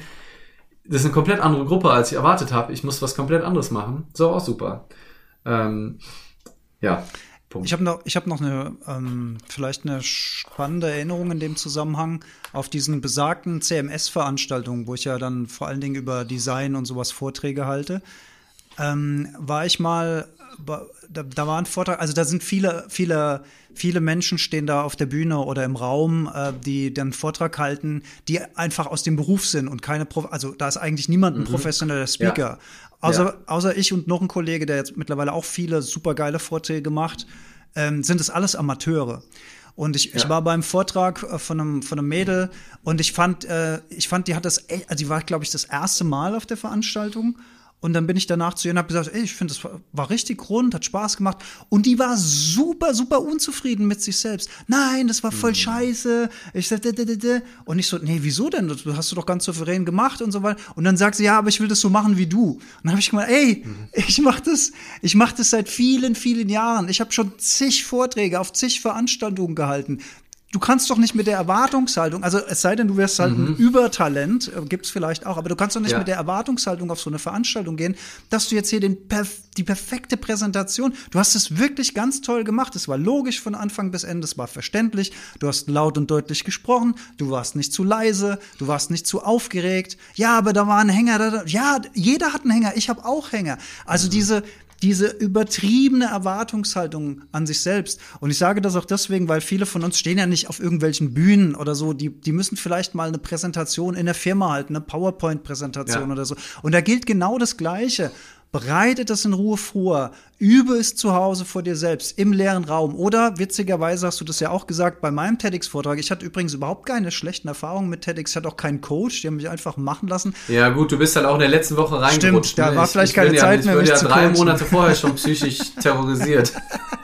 das ist eine komplett andere Gruppe, als ich erwartet habe. Ich muss was komplett anderes machen. So auch super. Ähm, ja. Punkt. Ich habe noch, ich hab noch eine, ähm, vielleicht eine spannende Erinnerung in dem Zusammenhang auf diesen besagten CMS-Veranstaltungen, wo ich ja dann vor allen Dingen über Design und sowas Vorträge halte. Ähm, war ich mal, da, da war ein Vortrag, also da sind viele, viele viele Menschen stehen da auf der Bühne oder im Raum, äh, die dann Vortrag halten, die einfach aus dem Beruf sind und keine, Pro also da ist eigentlich niemand ein mhm. professioneller Speaker. Ja. Außer, ja. außer ich und noch ein Kollege, der jetzt mittlerweile auch viele super geile Vorträge macht, ähm, sind es alles Amateure. Und ich, ja. ich war beim Vortrag äh, von einem, von einem Mädel und ich fand, äh, ich fand, die hat das, also die war, glaube ich, das erste Mal auf der Veranstaltung und dann bin ich danach zu ihr und habe gesagt, ey, ich finde, das war richtig rund, hat Spaß gemacht. Und die war super, super unzufrieden mit sich selbst. Nein, das war voll mhm. scheiße. Ich sagte, und ich so, nee, wieso denn? Das hast du doch ganz souverän gemacht und so weiter. Und dann sagt sie, ja, aber ich will das so machen wie du. Und dann habe ich gemeint, ey, mhm. ich mache das, ich mache das seit vielen, vielen Jahren. Ich habe schon zig Vorträge auf zig Veranstaltungen gehalten du kannst doch nicht mit der Erwartungshaltung, also es sei denn, du wärst halt mhm. ein Übertalent, äh, gibt's vielleicht auch, aber du kannst doch nicht ja. mit der Erwartungshaltung auf so eine Veranstaltung gehen, dass du jetzt hier den, die perfekte Präsentation, du hast es wirklich ganz toll gemacht, es war logisch von Anfang bis Ende, es war verständlich, du hast laut und deutlich gesprochen, du warst nicht zu leise, du warst nicht zu aufgeregt, ja, aber da war ein Hänger, da, ja, jeder hat einen Hänger, ich habe auch Hänger. Also mhm. diese, diese übertriebene Erwartungshaltung an sich selbst. Und ich sage das auch deswegen, weil viele von uns stehen ja nicht auf irgendwelchen Bühnen oder so. Die, die müssen vielleicht mal eine Präsentation in der Firma halten, eine PowerPoint-Präsentation ja. oder so. Und da gilt genau das Gleiche. Bereite das in Ruhe vor. Übe es zu Hause vor dir selbst, im leeren Raum. Oder, witzigerweise hast du das ja auch gesagt, bei meinem TEDx-Vortrag. Ich hatte übrigens überhaupt keine schlechten Erfahrungen mit TEDx. Ich hatte auch keinen Coach, die haben mich einfach machen lassen. Ja, gut, du bist halt auch in der letzten Woche reingerutscht. Stimmt, da ne? war vielleicht ich, keine ich Zeit ja, mehr, Ich wurde ja drei coachen. Monate vorher schon <laughs> psychisch terrorisiert.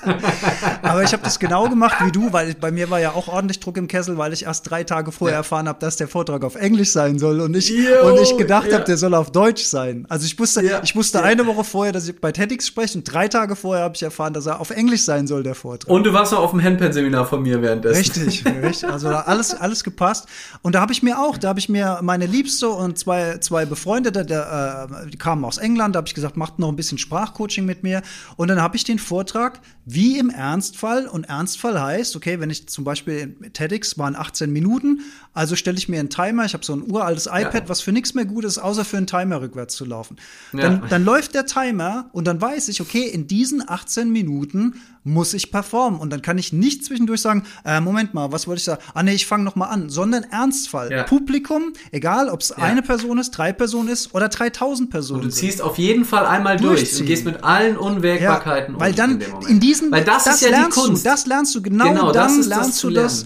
<laughs> Aber ich habe das genau gemacht wie du, weil bei mir war ja auch ordentlich Druck im Kessel, weil ich erst drei Tage vorher ja. erfahren habe, dass der Vortrag auf Englisch sein soll und ich, Yo, und ich gedacht ja. habe, der soll auf Deutsch sein. Also ich wusste, ich wusste eine Woche vorher, dass ich bei TEDx spreche und drei Tage vorher habe ich erfahren, dass er auf Englisch sein soll, der Vortrag. Und du warst noch auf dem Handpan-Seminar von mir währenddessen. Richtig, richtig. Also alles, alles gepasst. Und da habe ich mir auch, da habe ich mir meine Liebste und zwei, zwei Befreundete, der, äh, die kamen aus England, da habe ich gesagt, macht noch ein bisschen Sprachcoaching mit mir. Und dann habe ich den Vortrag wie im Ernstfall. Und Ernstfall heißt, okay, wenn ich zum Beispiel TEDx waren 18 Minuten, also stelle ich mir einen Timer, ich habe so ein uraltes iPad, ja. was für nichts mehr gut ist, außer für einen Timer rückwärts zu laufen. Ja. Dann, dann läuft der Timer und dann weiß ich, okay, in diesen 18 Minuten muss ich performen. Und dann kann ich nicht zwischendurch sagen, äh, Moment mal, was wollte ich sagen? Ah nee, ich fange noch mal an, sondern Ernstfall. Ja. Publikum, egal ob es ja. eine Person ist, drei Personen ist oder 3000 Personen. Und du ziehst sind. auf jeden Fall einmal durch und gehst mit allen Unwägbarkeiten ja, Weil dann in, in diesen, weil das, das ist ja die Kunst. Du, das lernst du genau, genau dann lernst du das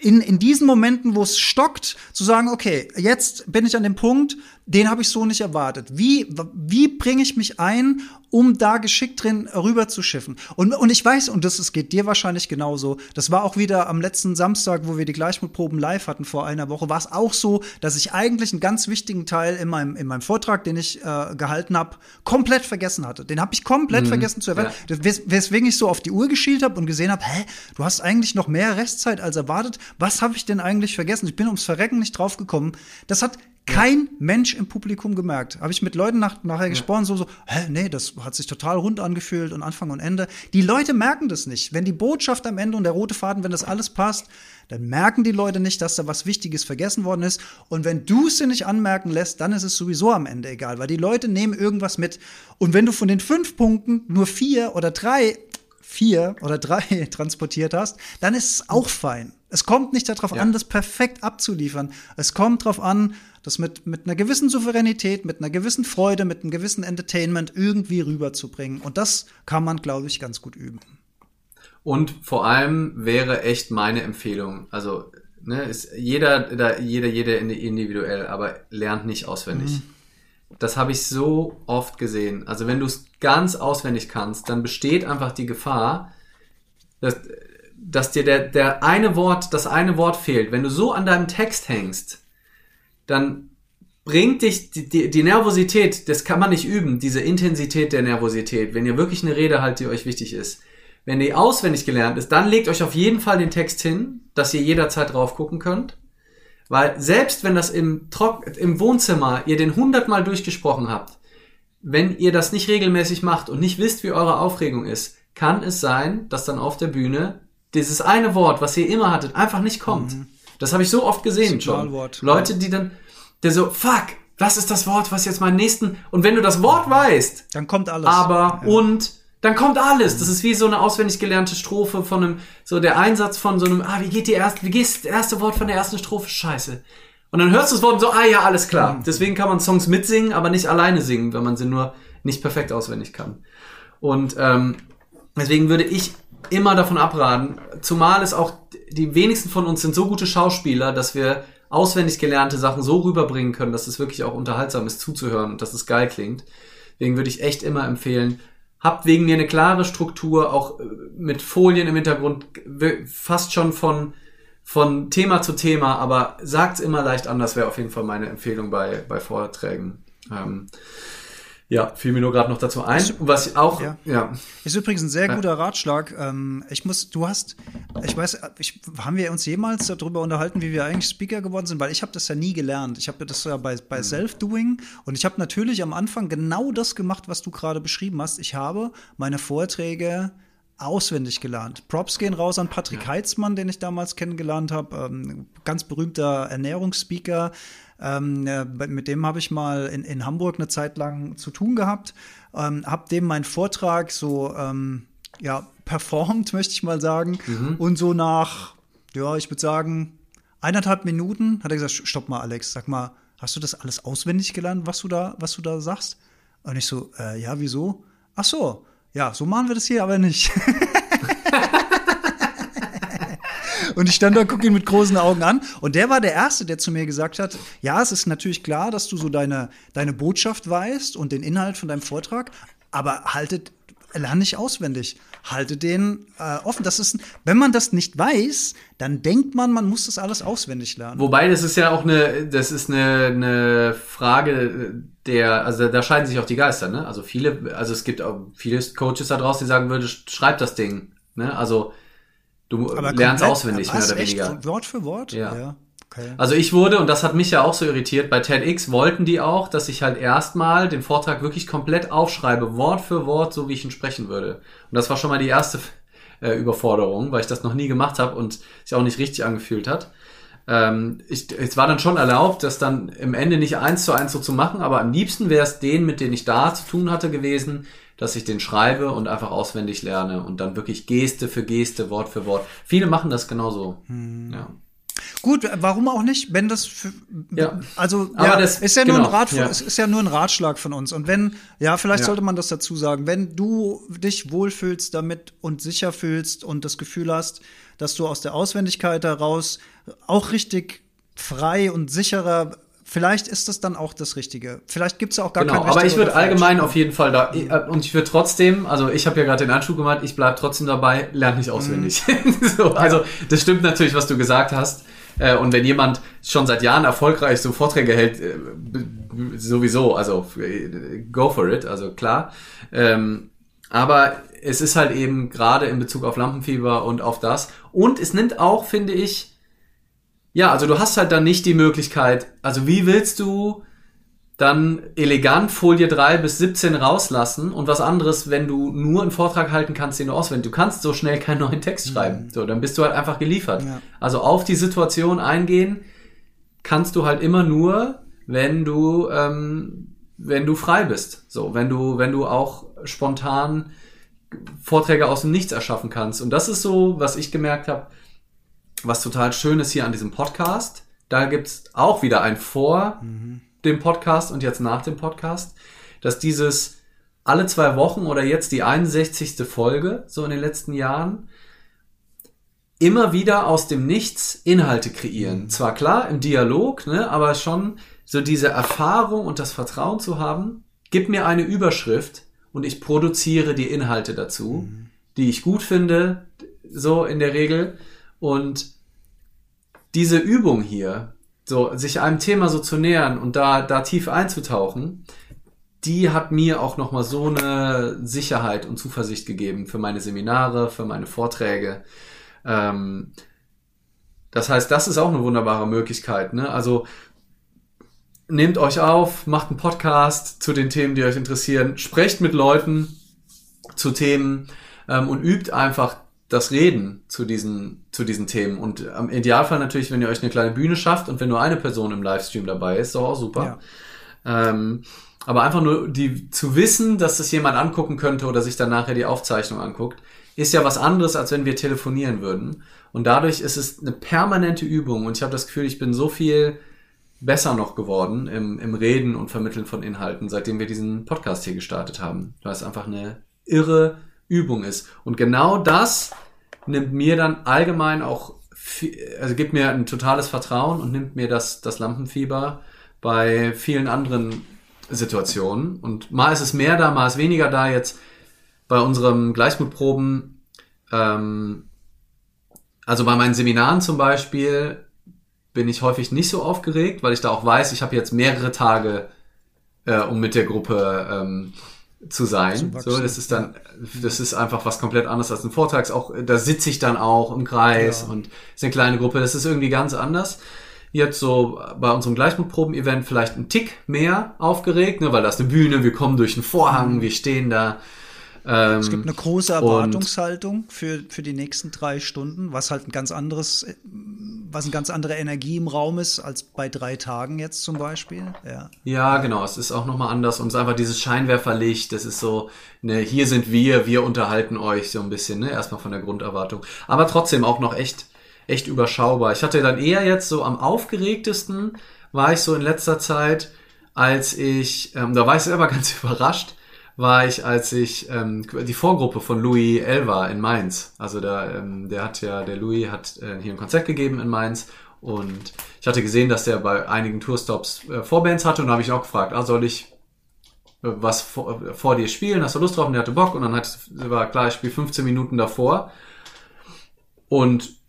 in, in diesen Momenten, wo es stockt, zu sagen, okay, jetzt bin ich an dem Punkt, den habe ich so nicht erwartet. Wie, wie bringe ich mich ein, um da geschickt drin rüber zu schiffen? Und, und ich weiß, und das es geht dir wahrscheinlich genauso, das war auch wieder am letzten Samstag, wo wir die Gleichmutproben live hatten vor einer Woche, war es auch so, dass ich eigentlich einen ganz wichtigen Teil in meinem, in meinem Vortrag, den ich äh, gehalten habe, komplett vergessen hatte. Den habe ich komplett mhm. vergessen zu erwähnen. Ja. Wes weswegen ich so auf die Uhr geschielt habe und gesehen habe, hä, du hast eigentlich noch mehr Restzeit als erwartet. Was habe ich denn eigentlich vergessen? Ich bin ums Verrecken nicht drauf gekommen. Das hat Kein Mensch im Publikum gemerkt. Habe ich mit Leuten nach, nachher ja. gesprochen, so, so, hä, nee, das hat sich total rund angefühlt und Anfang und Ende. Die Leute merken das nicht. Wenn die Botschaft am Ende und der rote Faden, wenn das alles passt, dann merken die Leute nicht, dass da was Wichtiges vergessen worden ist. Und wenn du es dir nicht anmerken lässt, dann ist es sowieso am Ende egal, weil die Leute nehmen irgendwas mit. Und wenn du von den fünf Punkten nur vier oder drei vier oder drei <laughs> transportiert hast, dann ist es auch fein. Es kommt nicht darauf ja. an, das perfekt abzuliefern. Es kommt darauf an, das mit, mit einer gewissen Souveränität, mit einer gewissen Freude, mit einem gewissen Entertainment irgendwie rüberzubringen. Und das kann man, glaube ich, ganz gut üben. Und vor allem wäre echt meine Empfehlung, also ne, ist jeder, da, jeder, jeder individuell, aber lernt nicht auswendig. Mhm. Das habe ich so oft gesehen. Also wenn du es ganz auswendig kannst, dann besteht einfach die Gefahr, dass, dass dir der, der eine Wort, das eine Wort fehlt. Wenn du so an deinem Text hängst, dann bringt dich die, die, die Nervosität, das kann man nicht üben, diese Intensität der Nervosität, wenn ihr wirklich eine Rede halt, die euch wichtig ist. Wenn die auswendig gelernt ist, dann legt euch auf jeden Fall den Text hin, dass ihr jederzeit drauf gucken könnt. Weil selbst wenn das im, Trock im Wohnzimmer ihr den hundertmal durchgesprochen habt, wenn ihr das nicht regelmäßig macht und nicht wisst, wie eure Aufregung ist, kann es sein, dass dann auf der Bühne dieses eine Wort, was ihr immer hattet, einfach nicht kommt. Mhm. Das habe ich so oft gesehen schon. Leute, die dann, der so, fuck, was ist das Wort, was jetzt meinen nächsten, und wenn du das Wort weißt, dann kommt alles. Aber, ja. und, dann kommt alles. Das ist wie so eine auswendig gelernte Strophe von einem, so der Einsatz von so einem, ah, wie geht die erste, wie geht das erste Wort von der ersten Strophe? Scheiße. Und dann hörst du das Wort und so, ah ja, alles klar. Mhm. Deswegen kann man Songs mitsingen, aber nicht alleine singen, wenn man sie nur nicht perfekt auswendig kann. Und ähm, deswegen würde ich immer davon abraten, zumal es auch die wenigsten von uns sind so gute Schauspieler, dass wir auswendig gelernte Sachen so rüberbringen können, dass es wirklich auch unterhaltsam ist zuzuhören und dass es geil klingt. Deswegen würde ich echt immer empfehlen, habt wegen mir eine klare Struktur, auch äh, mit Folien im Hintergrund, fast schon von, von Thema zu Thema, aber sagt's immer leicht anders, wäre auf jeden Fall meine Empfehlung bei, bei Vorträgen. Ähm, ja, fiel mir nur gerade noch dazu ein. Was auch, ja. ja. Ist übrigens ein sehr guter Ratschlag. Ähm, ich muss, du hast, ich weiß, ich, haben wir uns jemals darüber unterhalten, wie wir eigentlich Speaker geworden sind? Weil ich habe das ja nie gelernt. Ich habe das ja bei, bei mhm. Self-Doing und ich habe natürlich am Anfang genau das gemacht, was du gerade beschrieben hast. Ich habe meine Vorträge auswendig gelernt. Props gehen raus an Patrick ja. Heitzmann, den ich damals kennengelernt habe, ähm, ganz berühmter Ernährungsspeaker. Ähm, äh, mit dem habe ich mal in, in Hamburg eine Zeit lang zu tun gehabt. Ähm, habe dem meinen Vortrag so ähm, ja performt, <laughs> möchte ich mal sagen. Mhm. Und so nach, ja, ich würde sagen, eineinhalb Minuten hat er gesagt, stopp mal, Alex, sag mal, hast du das alles auswendig gelernt, was du da, was du da sagst? Und ich so, äh, ja, wieso? Ach so, ja, so machen wir das hier aber nicht. <laughs> Und ich stand da, gucke ihn mit großen Augen an. Und der war der Erste, der zu mir gesagt hat, ja, es ist natürlich klar, dass du so deine, deine Botschaft weißt und den Inhalt von deinem Vortrag, aber haltet, lern nicht auswendig. Halte den äh, offen. Das ist, wenn man das nicht weiß, dann denkt man, man muss das alles auswendig lernen. Wobei, das ist ja auch eine, das ist eine, eine Frage der, also da scheiden sich auch die Geister, ne? Also viele, also es gibt auch viele Coaches da draußen, die sagen würde, schreib das Ding, ne? Also Du aber lernst komplett, auswendig, mehr oder weniger. Wort für Wort? Ja. ja. Okay. Also ich wurde, und das hat mich ja auch so irritiert, bei TEDx wollten die auch, dass ich halt erstmal den Vortrag wirklich komplett aufschreibe, Wort für Wort, so wie ich ihn sprechen würde. Und das war schon mal die erste äh, Überforderung, weil ich das noch nie gemacht habe und sich auch nicht richtig angefühlt hat. Ähm, ich, es war dann schon erlaubt, das dann im Ende nicht eins zu eins so zu machen, aber am liebsten wäre es denen, mit denen ich da zu tun hatte, gewesen, dass ich den schreibe und einfach auswendig lerne und dann wirklich Geste für Geste, Wort für Wort. Viele machen das genauso. Hm. Ja. Gut, warum auch nicht, wenn das für, ja. also ja, das ist ja genau, nur ein genau, Rat, ja. es ist ja nur ein Ratschlag von uns und wenn ja, vielleicht ja. sollte man das dazu sagen, wenn du dich wohlfühlst damit und sicher fühlst und das Gefühl hast, dass du aus der Auswendigkeit heraus auch richtig frei und sicherer vielleicht ist das dann auch das Richtige. Vielleicht gibt es auch gar genau, kein Aber ich würde allgemein auf jeden Fall da äh, und ich würde trotzdem, also ich habe ja gerade den Anschub gemacht, ich bleibe trotzdem dabei, lernt nicht auswendig. Mhm. <laughs> so, also das stimmt natürlich, was du gesagt hast. Äh, und wenn jemand schon seit Jahren erfolgreich so Vorträge hält, äh, sowieso, also go for it, also klar. Ähm, aber es ist halt eben gerade in Bezug auf Lampenfieber und auf das. Und es nimmt auch, finde ich, ja, also du hast halt dann nicht die Möglichkeit, also wie willst du dann elegant Folie 3 bis 17 rauslassen und was anderes, wenn du nur einen Vortrag halten kannst, den du auswendig. Du kannst so schnell keinen neuen Text mhm. schreiben. So, dann bist du halt einfach geliefert. Ja. Also auf die Situation eingehen kannst du halt immer nur, wenn du, ähm, wenn du frei bist. So, wenn du, wenn du auch spontan Vorträge aus dem Nichts erschaffen kannst. Und das ist so, was ich gemerkt habe, was total schön ist hier an diesem Podcast. Da gibt's auch wieder ein Vor. Mhm dem Podcast und jetzt nach dem Podcast, dass dieses alle zwei Wochen oder jetzt die 61. Folge, so in den letzten Jahren, immer wieder aus dem Nichts Inhalte kreieren. Mhm. Zwar klar im Dialog, ne, aber schon so diese Erfahrung und das Vertrauen zu haben, gib mir eine Überschrift und ich produziere die Inhalte dazu, mhm. die ich gut finde, so in der Regel. Und diese Übung hier, so, sich einem Thema so zu nähern und da, da tief einzutauchen, die hat mir auch nochmal so eine Sicherheit und Zuversicht gegeben für meine Seminare, für meine Vorträge. Ähm, das heißt, das ist auch eine wunderbare Möglichkeit. Ne? Also nehmt euch auf, macht einen Podcast zu den Themen, die euch interessieren, sprecht mit Leuten zu Themen ähm, und übt einfach das Reden zu diesen, zu diesen Themen. Und im Idealfall natürlich, wenn ihr euch eine kleine Bühne schafft und wenn nur eine Person im Livestream dabei ist, ist doch auch super. Ja. Ähm, aber einfach nur die zu wissen, dass das jemand angucken könnte oder sich dann nachher die Aufzeichnung anguckt, ist ja was anderes, als wenn wir telefonieren würden. Und dadurch ist es eine permanente Übung. Und ich habe das Gefühl, ich bin so viel besser noch geworden im, im Reden und Vermitteln von Inhalten, seitdem wir diesen Podcast hier gestartet haben. Weil es einfach eine irre Übung ist. Und genau das nimmt mir dann allgemein auch, also gibt mir ein totales Vertrauen und nimmt mir das, das Lampenfieber bei vielen anderen Situationen. Und mal ist es mehr da, mal ist weniger da. Jetzt bei unserem Gleichmutproben, ähm, also bei meinen Seminaren zum Beispiel, bin ich häufig nicht so aufgeregt, weil ich da auch weiß, ich habe jetzt mehrere Tage, äh, um mit der Gruppe ähm, zu sein. Zu so, das ist dann, das ist einfach was komplett anderes als ein Vortrags. Auch da sitze ich dann auch im Kreis ja. und ist eine kleine Gruppe. Das ist irgendwie ganz anders. Jetzt so bei unserem Gleichmutproben-Event vielleicht ein Tick mehr aufgeregt, ne, weil da ist eine Bühne, wir kommen durch einen Vorhang, wir stehen da. Ähm, es gibt eine große Erwartungshaltung für, für die nächsten drei Stunden, was halt ein ganz anderes, was eine ganz andere Energie im Raum ist als bei drei Tagen jetzt zum Beispiel. Ja, ja genau. Es ist auch nochmal anders und es ist einfach dieses Scheinwerferlicht. Das ist so, ne, hier sind wir, wir unterhalten euch so ein bisschen, ne, erstmal von der Grunderwartung. Aber trotzdem auch noch echt, echt überschaubar. Ich hatte dann eher jetzt so am aufgeregtesten war ich so in letzter Zeit, als ich, ähm, da war ich selber <laughs> ganz überrascht, war ich, als ich ähm, die Vorgruppe von Louis Elva in Mainz. Also da, ähm, der hat ja, der Louis hat äh, hier ein Konzert gegeben in Mainz und ich hatte gesehen, dass der bei einigen Tourstops äh, Vorbands hatte und da habe ich auch gefragt, ah, soll ich äh, was vor, äh, vor dir spielen? Hast du Lust drauf? Und der hatte Bock und dann hat, war klar, ich spiele 15 Minuten davor und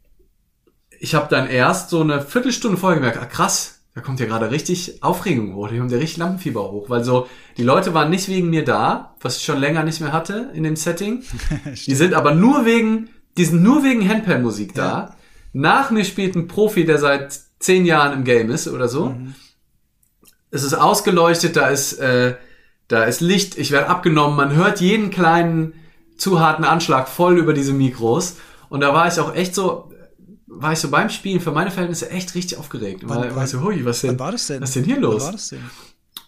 ich habe dann erst so eine Viertelstunde vorher gemerkt, ah, krass, da kommt ja gerade richtig Aufregung hoch, da kommt ja richtig Lampenfieber hoch, weil so, die Leute waren nicht wegen mir da, was ich schon länger nicht mehr hatte in dem Setting. <laughs> die sind aber nur wegen, die sind nur wegen Handpan-Musik da. Ja. Nach mir spielt ein Profi, der seit zehn Jahren im Game ist oder so. Mhm. Es ist ausgeleuchtet, da ist, äh, da ist Licht, ich werde abgenommen, man hört jeden kleinen zu harten Anschlag voll über diese Mikros. Und da war ich auch echt so, war ich so beim Spielen für meine Verhältnisse echt richtig aufgeregt. Wann, weil, war so, hui, was denn, war das denn? Was ist denn hier los? Wann war das denn?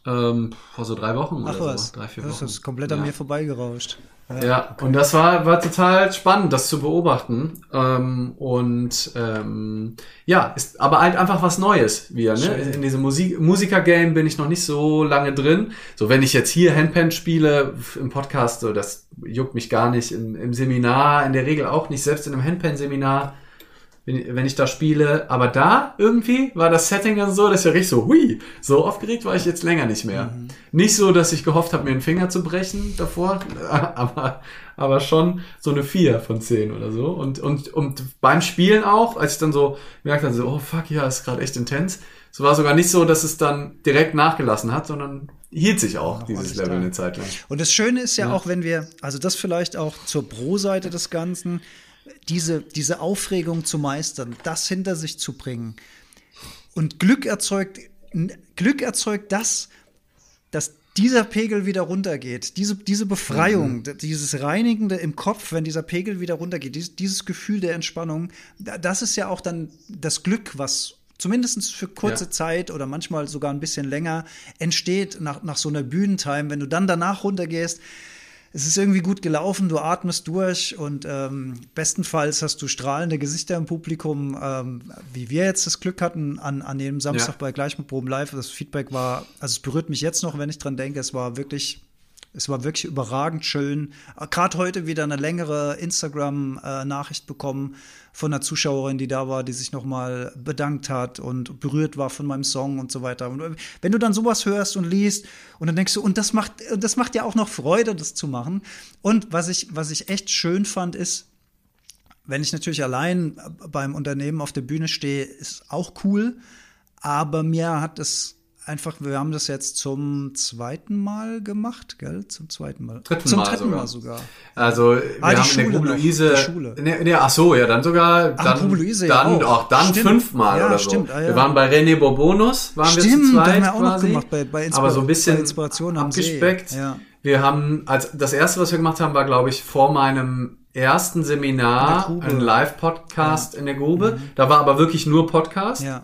Ähm, vor so drei Wochen Ach, oder was? so. Drei, vier Wochen. Das ist komplett an mir vorbeigerauscht. Ja, ja okay. und das war, war total spannend, das zu beobachten. Ähm, und ähm, ja, ist aber halt einfach was Neues wieder. Ne? In diesem Musik Musiker-Game bin ich noch nicht so lange drin. So, wenn ich jetzt hier Handpan spiele im Podcast, so, das juckt mich gar nicht. Im, Im Seminar in der Regel auch nicht. Selbst in einem Handpan-Seminar wenn, wenn ich da spiele. Aber da irgendwie war das Setting dann so, dass ich ja richtig so, hui, so aufgeregt war ich jetzt länger nicht mehr. Mhm. Nicht so, dass ich gehofft habe, mir einen Finger zu brechen davor, <laughs> aber, aber schon so eine 4 von 10 oder so. Und, und, und beim Spielen auch, als ich dann so merkte, dann so, oh fuck, ja, ist gerade echt intens. So war sogar nicht so, dass es dann direkt nachgelassen hat, sondern hielt sich auch ja, dieses Level da. eine Zeit lang. Und das Schöne ist ja, ja, auch, wenn wir, also das vielleicht auch zur Pro-Seite des Ganzen, diese, diese Aufregung zu meistern, das hinter sich zu bringen, Und Glück erzeugt, Glück erzeugt das, dass dieser Pegel wieder runtergeht, diese, diese Befreiung, mhm. dieses Reinigende im Kopf, wenn dieser Pegel wieder runtergeht, dieses, dieses Gefühl der Entspannung, das ist ja auch dann das Glück, was zumindest für kurze ja. Zeit oder manchmal sogar ein bisschen länger entsteht nach, nach so einer Bühnentime, wenn du dann danach runtergehst, es ist irgendwie gut gelaufen, du atmest durch und ähm, bestenfalls hast du strahlende Gesichter im Publikum, ähm, wie wir jetzt das Glück hatten an, an dem Samstag ja. bei Gleich mit Proben Live. Das Feedback war, also es berührt mich jetzt noch, wenn ich dran denke, es war wirklich es war wirklich überragend schön. Gerade heute wieder eine längere Instagram-Nachricht bekommen von einer Zuschauerin, die da war, die sich nochmal bedankt hat und berührt war von meinem Song und so weiter. Und wenn du dann sowas hörst und liest und dann denkst du, und das macht, das macht ja auch noch Freude, das zu machen. Und was ich, was ich echt schön fand, ist, wenn ich natürlich allein beim Unternehmen auf der Bühne stehe, ist auch cool. Aber mir hat es einfach, wir haben das jetzt zum zweiten Mal gemacht, gell? Zum zweiten Mal. Dritten zum Mal dritten sogar. Mal sogar. Also wir ah, haben Schule in der Grube Luise. Die Schule. Ne, ne, ach so, ja, dann sogar Ach, dann, dann ja auch, dann Stimmt. fünfmal Ja, oder stimmt, so. ah, ja. Wir waren bei René Bourbonus, waren Stimmt, wir zu zweit haben wir auch noch quasi, gemacht bei, bei Inspira aber so ein bisschen Inspiration abgespeckt. Ja. Wir haben, als das erste, was wir gemacht haben, war, glaube ich, vor meinem ersten Seminar In der Grube. ein Live-Podcast in der Grube. Da war aber wirklich nur Podcast. ja.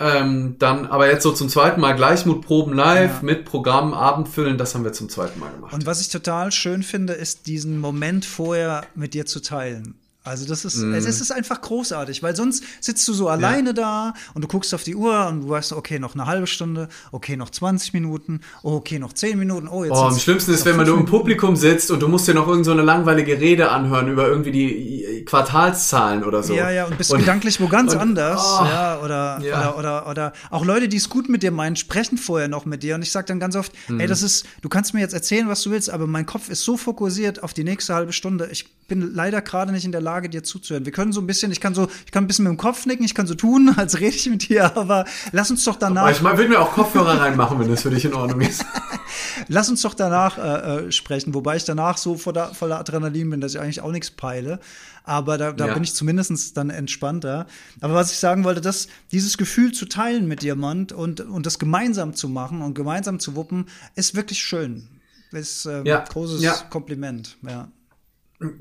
Ähm, dann aber jetzt so zum zweiten Mal Gleichmutproben live Ja. mit Programm Abendfüllen, das haben wir zum zweiten Mal gemacht. Und was ich total schön finde, ist diesen Moment vorher mit dir zu teilen. Also das ist, Mhm. es ist einfach großartig, weil sonst sitzt du so alleine da und du guckst auf die Uhr und du weißt, okay, noch eine halbe Stunde, okay, noch 20 Minuten, okay, noch 10 Minuten, oh, jetzt Oh, am schlimmsten ist, wenn man nur im. Publikum sitzt und du musst dir noch irgend so eine langweilige Rede anhören über irgendwie die Quartalszahlen oder so. Ja, ja, und bist gedanklich wo ganz <laughs> und- anders. oh, ja, oder, ja. Oder, oder, oder auch Leute, die es gut mit dir meinen, sprechen vorher noch mit dir. Und ich sage dann ganz oft, Mhm. ey, das ist, du kannst mir jetzt erzählen, was du willst, aber mein Kopf ist so fokussiert auf die nächste halbe Stunde. Ich bin leider gerade nicht in der Lage, dir zuzuhören. Wir können so ein bisschen, ich kann so, ich kann ein bisschen mit dem Kopf nicken, ich kann so tun, <laughs> als rede ich mit dir, aber lass uns doch Aber danach, ich würde mir auch Kopfhörer reinmachen, wenn das für dich in Ordnung ist. <laughs> lass uns doch danach äh, äh, sprechen, wobei ich danach so voller, voller Adrenalin bin, dass ich eigentlich auch nichts peile. Aber da, da Ja. bin ich zumindest dann entspannter. Aber was ich sagen wollte, dass dieses Gefühl zu teilen mit jemand und, und das gemeinsam zu machen und gemeinsam zu wuppen, ist wirklich schön. Ist ähm, Ja. großes Ja. Kompliment. Ja.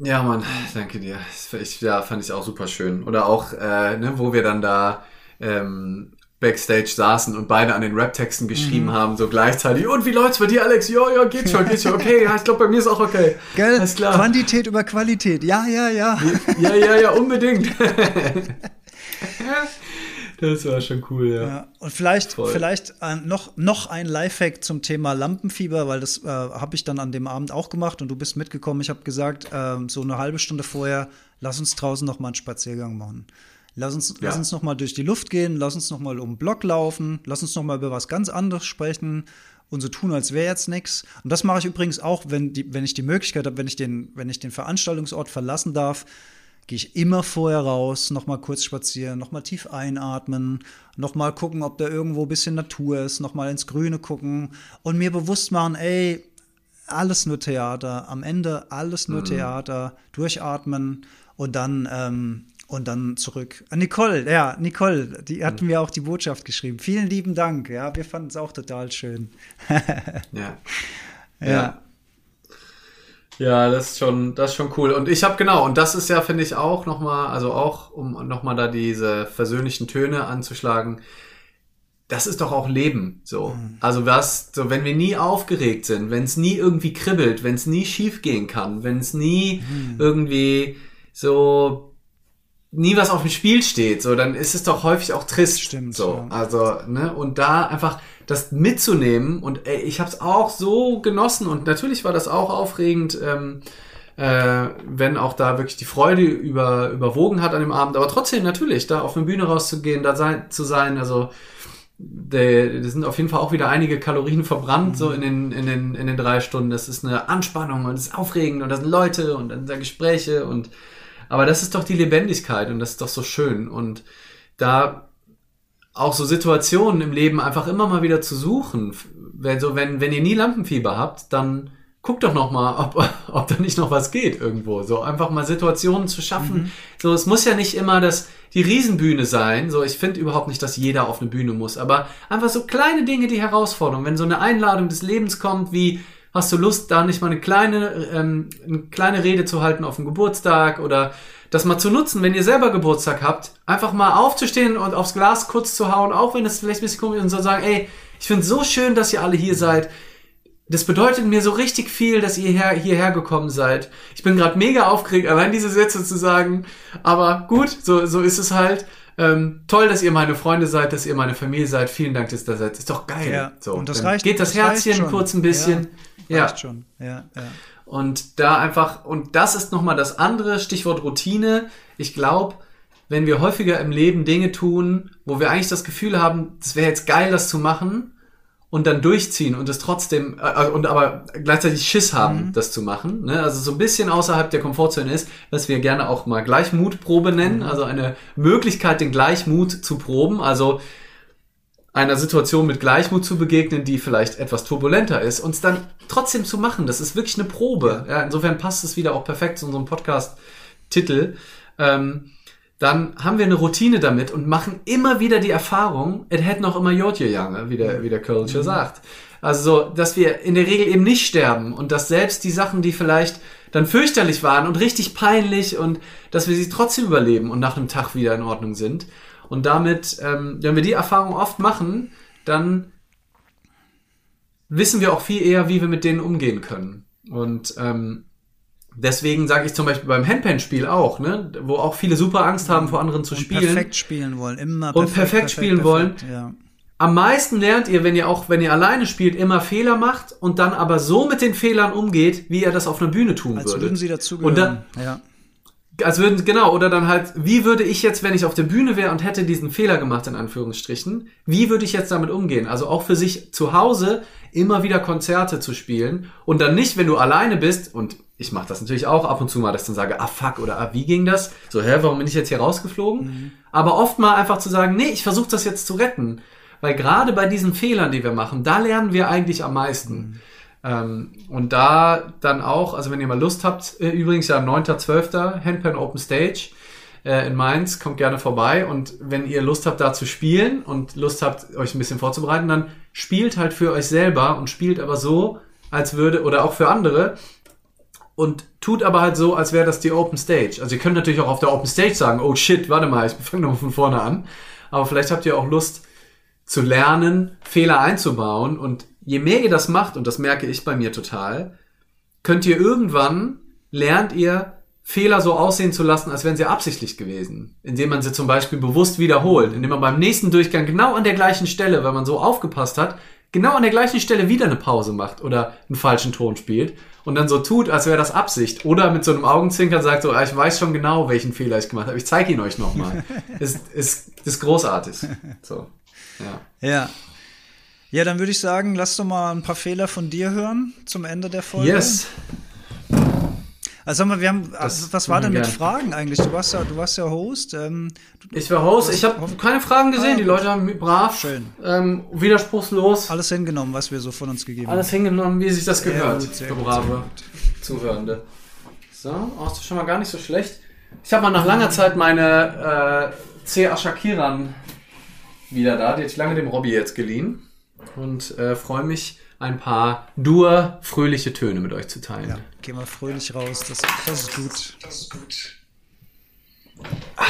Ja, Mann, danke dir. Ich, ja, fand ich auch super schön. Oder auch, äh, ne, wo wir dann da ähm, Backstage saßen und beide an den Rap-Texten geschrieben Mhm. haben, so gleichzeitig. Und wie läuft's bei dir, Alex? Ja, ja, geht schon, geht schon. Okay, ja, ich glaube, bei mir ist auch okay. Gell? Alles klar. Quantität über Qualität. Ja, ja, ja. Ja, ja, ja, unbedingt. <laughs> das war schon cool, ja. Ja, und vielleicht, Voll. vielleicht äh, noch, noch ein Lifehack zum Thema Lampenfieber, weil das äh, habe ich dann an dem Abend auch gemacht und du bist mitgekommen. Ich habe gesagt, ähm, so eine halbe Stunde vorher, lass uns draußen noch mal einen Spaziergang machen. Lass uns, lass Ja. uns noch mal durch die Luft gehen, lass uns noch mal um den Block laufen, lass uns noch mal über was ganz anderes sprechen und so tun, als wäre jetzt nichts. Und das mache ich übrigens auch, wenn, die, wenn ich die Möglichkeit habe, wenn ich den, wenn ich den Veranstaltungsort verlassen darf, gehe ich immer vorher raus, noch mal kurz spazieren, noch mal tief einatmen, noch mal gucken, ob da irgendwo ein bisschen Natur ist, noch mal ins Grüne gucken und mir bewusst machen, ey, alles nur Theater, am Ende alles nur Theater, durchatmen und dann ähm, und dann zurück. Nicole, ja, Nicole, die hat mir auch die Botschaft geschrieben. Vielen lieben Dank, ja, wir fanden es auch total schön. <laughs> Ja. Ja. Ja, das ist schon, das ist schon cool. Und ich habe genau, und das ist ja, finde ich, auch nochmal, also auch, um nochmal da diese versöhnlichen Töne anzuschlagen, das ist doch auch Leben, so. Also was, so wenn wir nie aufgeregt sind, wenn es nie irgendwie kribbelt, wenn es nie schief gehen kann, wenn es nie irgendwie so nie was auf dem Spiel steht, so, dann ist es doch häufig auch trist. Stimmt, So, ja. also, ne, und da einfach das mitzunehmen und ey, ich habe es auch so genossen und natürlich war das auch aufregend, ähm, äh, wenn auch da wirklich die Freude über, überwogen hat an dem Abend, aber trotzdem natürlich, da auf eine Bühne rauszugehen, da sein, zu sein, also da sind auf jeden Fall auch wieder einige Kalorien verbrannt, so in den, in, den, in den drei Stunden. Das ist eine Anspannung und es ist aufregend und da sind Leute und dann sind da Gespräche und aber das ist doch die Lebendigkeit und das ist doch so schön. Und da auch so Situationen im Leben einfach immer mal wieder zu suchen. Wenn, so, wenn, wenn ihr nie Lampenfieber habt, dann guck doch noch mal, ob, <laughs> ob da nicht noch was geht irgendwo. So einfach mal Situationen zu schaffen. Mhm. So, es muss ja nicht immer das, die Riesenbühne sein. So, ich finde überhaupt nicht, dass jeder auf eine Bühne muss. Aber einfach so kleine Dinge, die Herausforderung. Wenn so eine Einladung des Lebens kommt, wie, hast du Lust, da nicht mal eine kleine, ähm, eine kleine Rede zu halten auf dem Geburtstag oder das mal zu nutzen, wenn ihr selber Geburtstag habt, einfach mal aufzustehen und aufs Glas kurz zu hauen, auch wenn es vielleicht ein bisschen komisch ist und zu sagen, ey, ich finde es so schön, dass ihr alle hier seid das bedeutet mir so richtig viel, dass ihr her, hierher gekommen seid. Ich bin gerade mega aufgeregt, allein diese Sätze zu sagen. Aber gut, so, so ist es halt. Ähm, toll, dass ihr meine Freunde seid, dass ihr meine Familie seid. Vielen Dank, dass ihr da seid. Ist doch geil. Ja, so, und das reicht. Geht das, das Herzchen kurz ein bisschen. Ja, reicht schon. Ja, ja. Und da einfach, und das ist nochmal das andere Stichwort Routine. Ich glaube, wenn wir häufiger im Leben Dinge tun, wo wir eigentlich das Gefühl haben, es wäre jetzt geil, das zu machen, und dann durchziehen und es trotzdem äh, äh, und aber gleichzeitig Schiss haben, mhm. das zu machen. Ne? Also so ein bisschen außerhalb der Komfortzone ist, was wir gerne auch mal Gleichmutprobe nennen, mhm. also eine Möglichkeit, den Gleichmut zu proben, also einer Situation mit Gleichmut zu begegnen, die vielleicht etwas turbulenter ist, und es dann trotzdem zu machen. Das ist wirklich eine Probe. Ja, insofern passt es wieder auch perfekt zu unserem Podcast-Titel. Ähm, dann haben wir eine Routine damit und machen immer wieder die Erfahrung, es hätte noch immer Jodje Jange, wie der, wie der Culture mhm. sagt. Also, dass wir in der Regel eben nicht sterben und dass selbst die Sachen, die vielleicht dann fürchterlich waren und richtig peinlich und dass wir sie trotzdem überleben und nach einem Tag wieder in Ordnung sind. Und damit, ähm, wenn wir die Erfahrung oft machen, dann wissen wir auch viel eher, wie wir mit denen umgehen können. Und ähm, Deswegen sage ich zum Beispiel beim Handpan-Spiel auch, ne, wo auch viele super Angst haben, vor anderen zu und spielen. Perfekt spielen wollen, immer perfekt, und perfekt, perfekt spielen perfekt, wollen. Ja. Am meisten lernt ihr, wenn ihr auch, wenn ihr alleine spielt, immer Fehler macht und dann aber so mit den Fehlern umgeht, wie ihr das auf einer Bühne tun Als würdet. würden sie dazugehören. Und dann, ja. Also würden, genau, oder dann halt, wie würde ich jetzt, wenn ich auf der Bühne wäre und hätte diesen Fehler gemacht, in Anführungsstrichen, wie würde ich jetzt damit umgehen? Also auch für sich zu Hause immer wieder Konzerte zu spielen und dann nicht, wenn du alleine bist und ich mache das natürlich auch ab und zu mal, dass ich dann sage, ah fuck oder ah, wie ging das? So, hä, warum bin ich jetzt hier rausgeflogen? Mhm. Aber oft mal einfach zu sagen, nee, ich versuche das jetzt zu retten. Weil gerade bei diesen Fehlern, die wir machen, da lernen wir eigentlich am meisten. Mhm. Ähm, und da dann auch, also wenn ihr mal Lust habt, äh, übrigens ja 9.12. Handpan Open Stage äh, in Mainz, kommt gerne vorbei. Und wenn ihr Lust habt, da zu spielen und Lust habt, euch ein bisschen vorzubereiten, dann spielt halt für euch selber und spielt aber so, als würde, oder auch für andere, und tut aber halt so, als wäre das die Open Stage. Also ihr könnt natürlich auch auf der Open Stage sagen, oh shit, warte mal, ich fange nochmal von vorne an. Aber vielleicht habt ihr auch Lust zu lernen, Fehler einzubauen. Und je mehr ihr das macht, und das merke ich bei mir total, könnt ihr irgendwann, lernt ihr, Fehler so aussehen zu lassen, als wären sie absichtlich gewesen. Indem man sie zum Beispiel bewusst wiederholt. Indem man beim nächsten Durchgang genau an der gleichen Stelle, weil man so aufgepasst hat, genau an der gleichen Stelle wieder eine Pause macht oder einen falschen Ton spielt und dann so tut, als wäre das Absicht. Oder mit so einem Augenzwinkern sagt so, ah, ich weiß schon genau, welchen Fehler ich gemacht habe. Ich zeige ihn euch nochmal. <laughs> ist, ist, ist großartig. So, ja. Ja. Ja, dann würde ich sagen, lass doch mal ein paar Fehler von dir hören zum Ende der Folge. Yes. Also sag mal, wir haben, das was war denn mit. Fragen eigentlich? Du warst ja, du warst ja Host. Ähm, du, ich war Host. Ich habe keine Fragen gesehen. Ah, die Leute haben brav, Schön. Ähm, widerspruchslos. Alles hingenommen, was wir so von uns gegeben Alles haben. Alles hingenommen, wie sich das gehört. Gut, für brave Zuhörende. So, oh, ist schon mal gar nicht so schlecht. Ich habe mal nach langer Zeit meine äh, C. Ashakiran wieder da. Die hätte ich lange dem Robby jetzt geliehen. Und äh, freue mich ein paar dur fröhliche Töne mit euch zu teilen. Ja, gehen wir fröhlich raus, das, das ist gut. Das ist gut. Ah.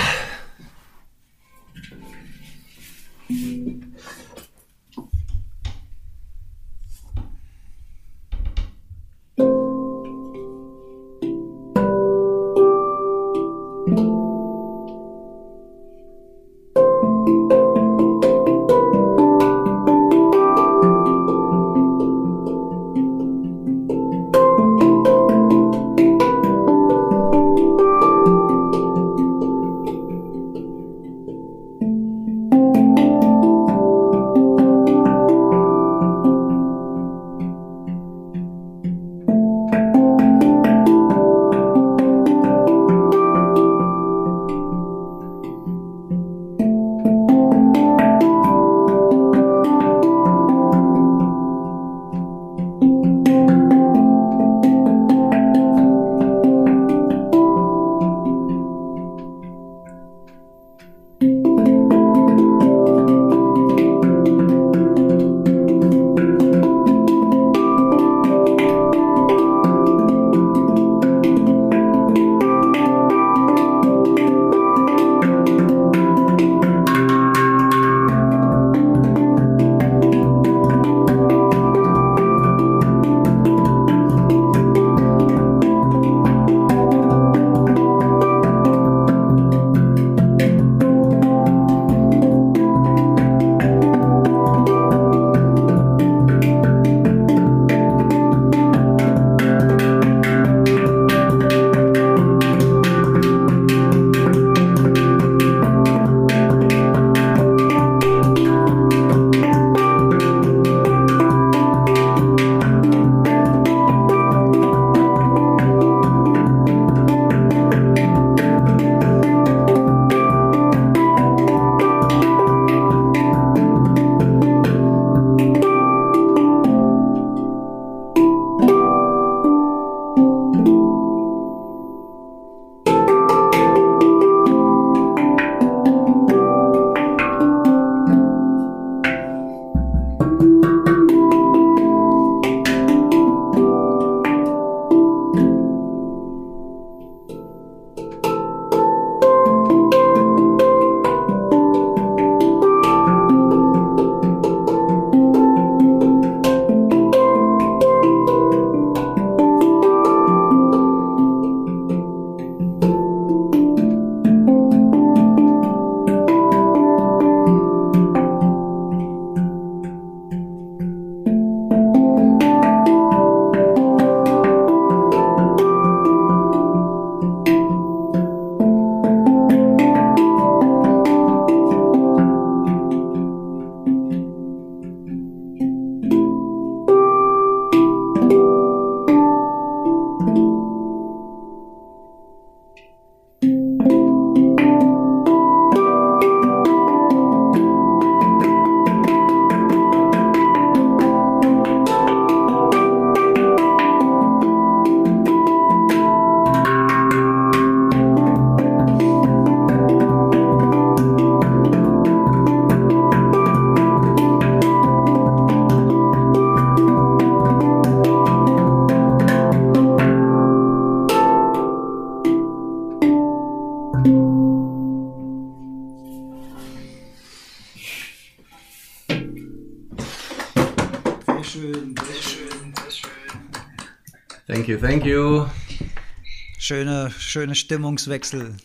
Schöne, Stimmungswechsel.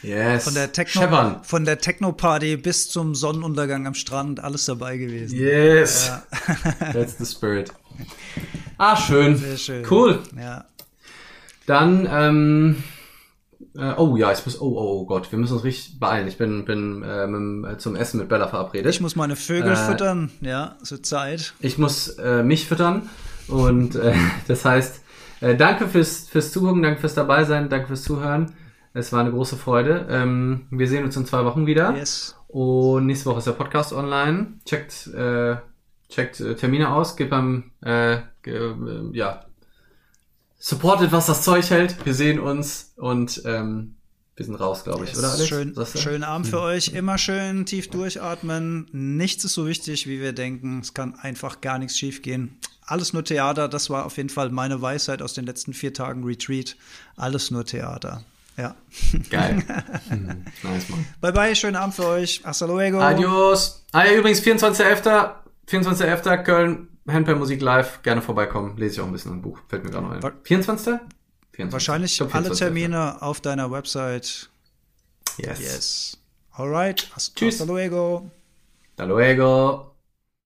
Yes. Von der Techno, Scheppern. von der Techno-Party bis zum Sonnenuntergang am Strand, alles dabei gewesen. Yes. <laughs> That's the spirit. <laughs> Ah, schön. Sehr schön. Cool. Ja. Dann, ähm, äh, oh ja, ich muss, oh, oh, oh Gott, wir müssen uns richtig beeilen. Ich bin, bin äh, mit, äh, zum Essen mit Bella verabredet. Ich muss meine Vögel Äh, füttern, ja, so Zeit. Ich muss äh, mich füttern und äh, <laughs> das heißt, äh, danke fürs, fürs Zugucken, danke fürs dabei sein, danke fürs Zuhören. Es war eine große Freude. Ähm, wir sehen uns in zwei Wochen wieder. Yes. Und nächste Woche ist der Podcast online. Checkt, äh, checkt äh, Termine aus, gebt beim, äh, ge, äh, ja, supportet, was das Zeug hält. Wir sehen uns und ähm, wir sind raus, glaube ich, oder Alex? Schön, schönen Abend für euch. Immer schön tief durchatmen. Nichts ist so wichtig, wie wir denken. Es kann einfach gar nichts schiefgehen. Alles nur Theater. Das war auf jeden Fall meine Weisheit aus den letzten vier Tagen Retreat. Alles nur Theater. Ja. Geil. <laughs> Hm, nice, Mann. Bye bye. Schönen Abend für euch. Hasta luego. Adios. Ah ja, übrigens, 24.11. 24.11. Köln, Handpan Musik live. Gerne vorbeikommen. Lese ich auch ein bisschen im Buch. Fällt mir gerade noch ein. Wa- 24.? 24. Wahrscheinlich Ich glaub, alle 24.11.. Termine auf deiner Website. Yes. Yes. Alright. Hasta Tschüss. luego. Hasta luego.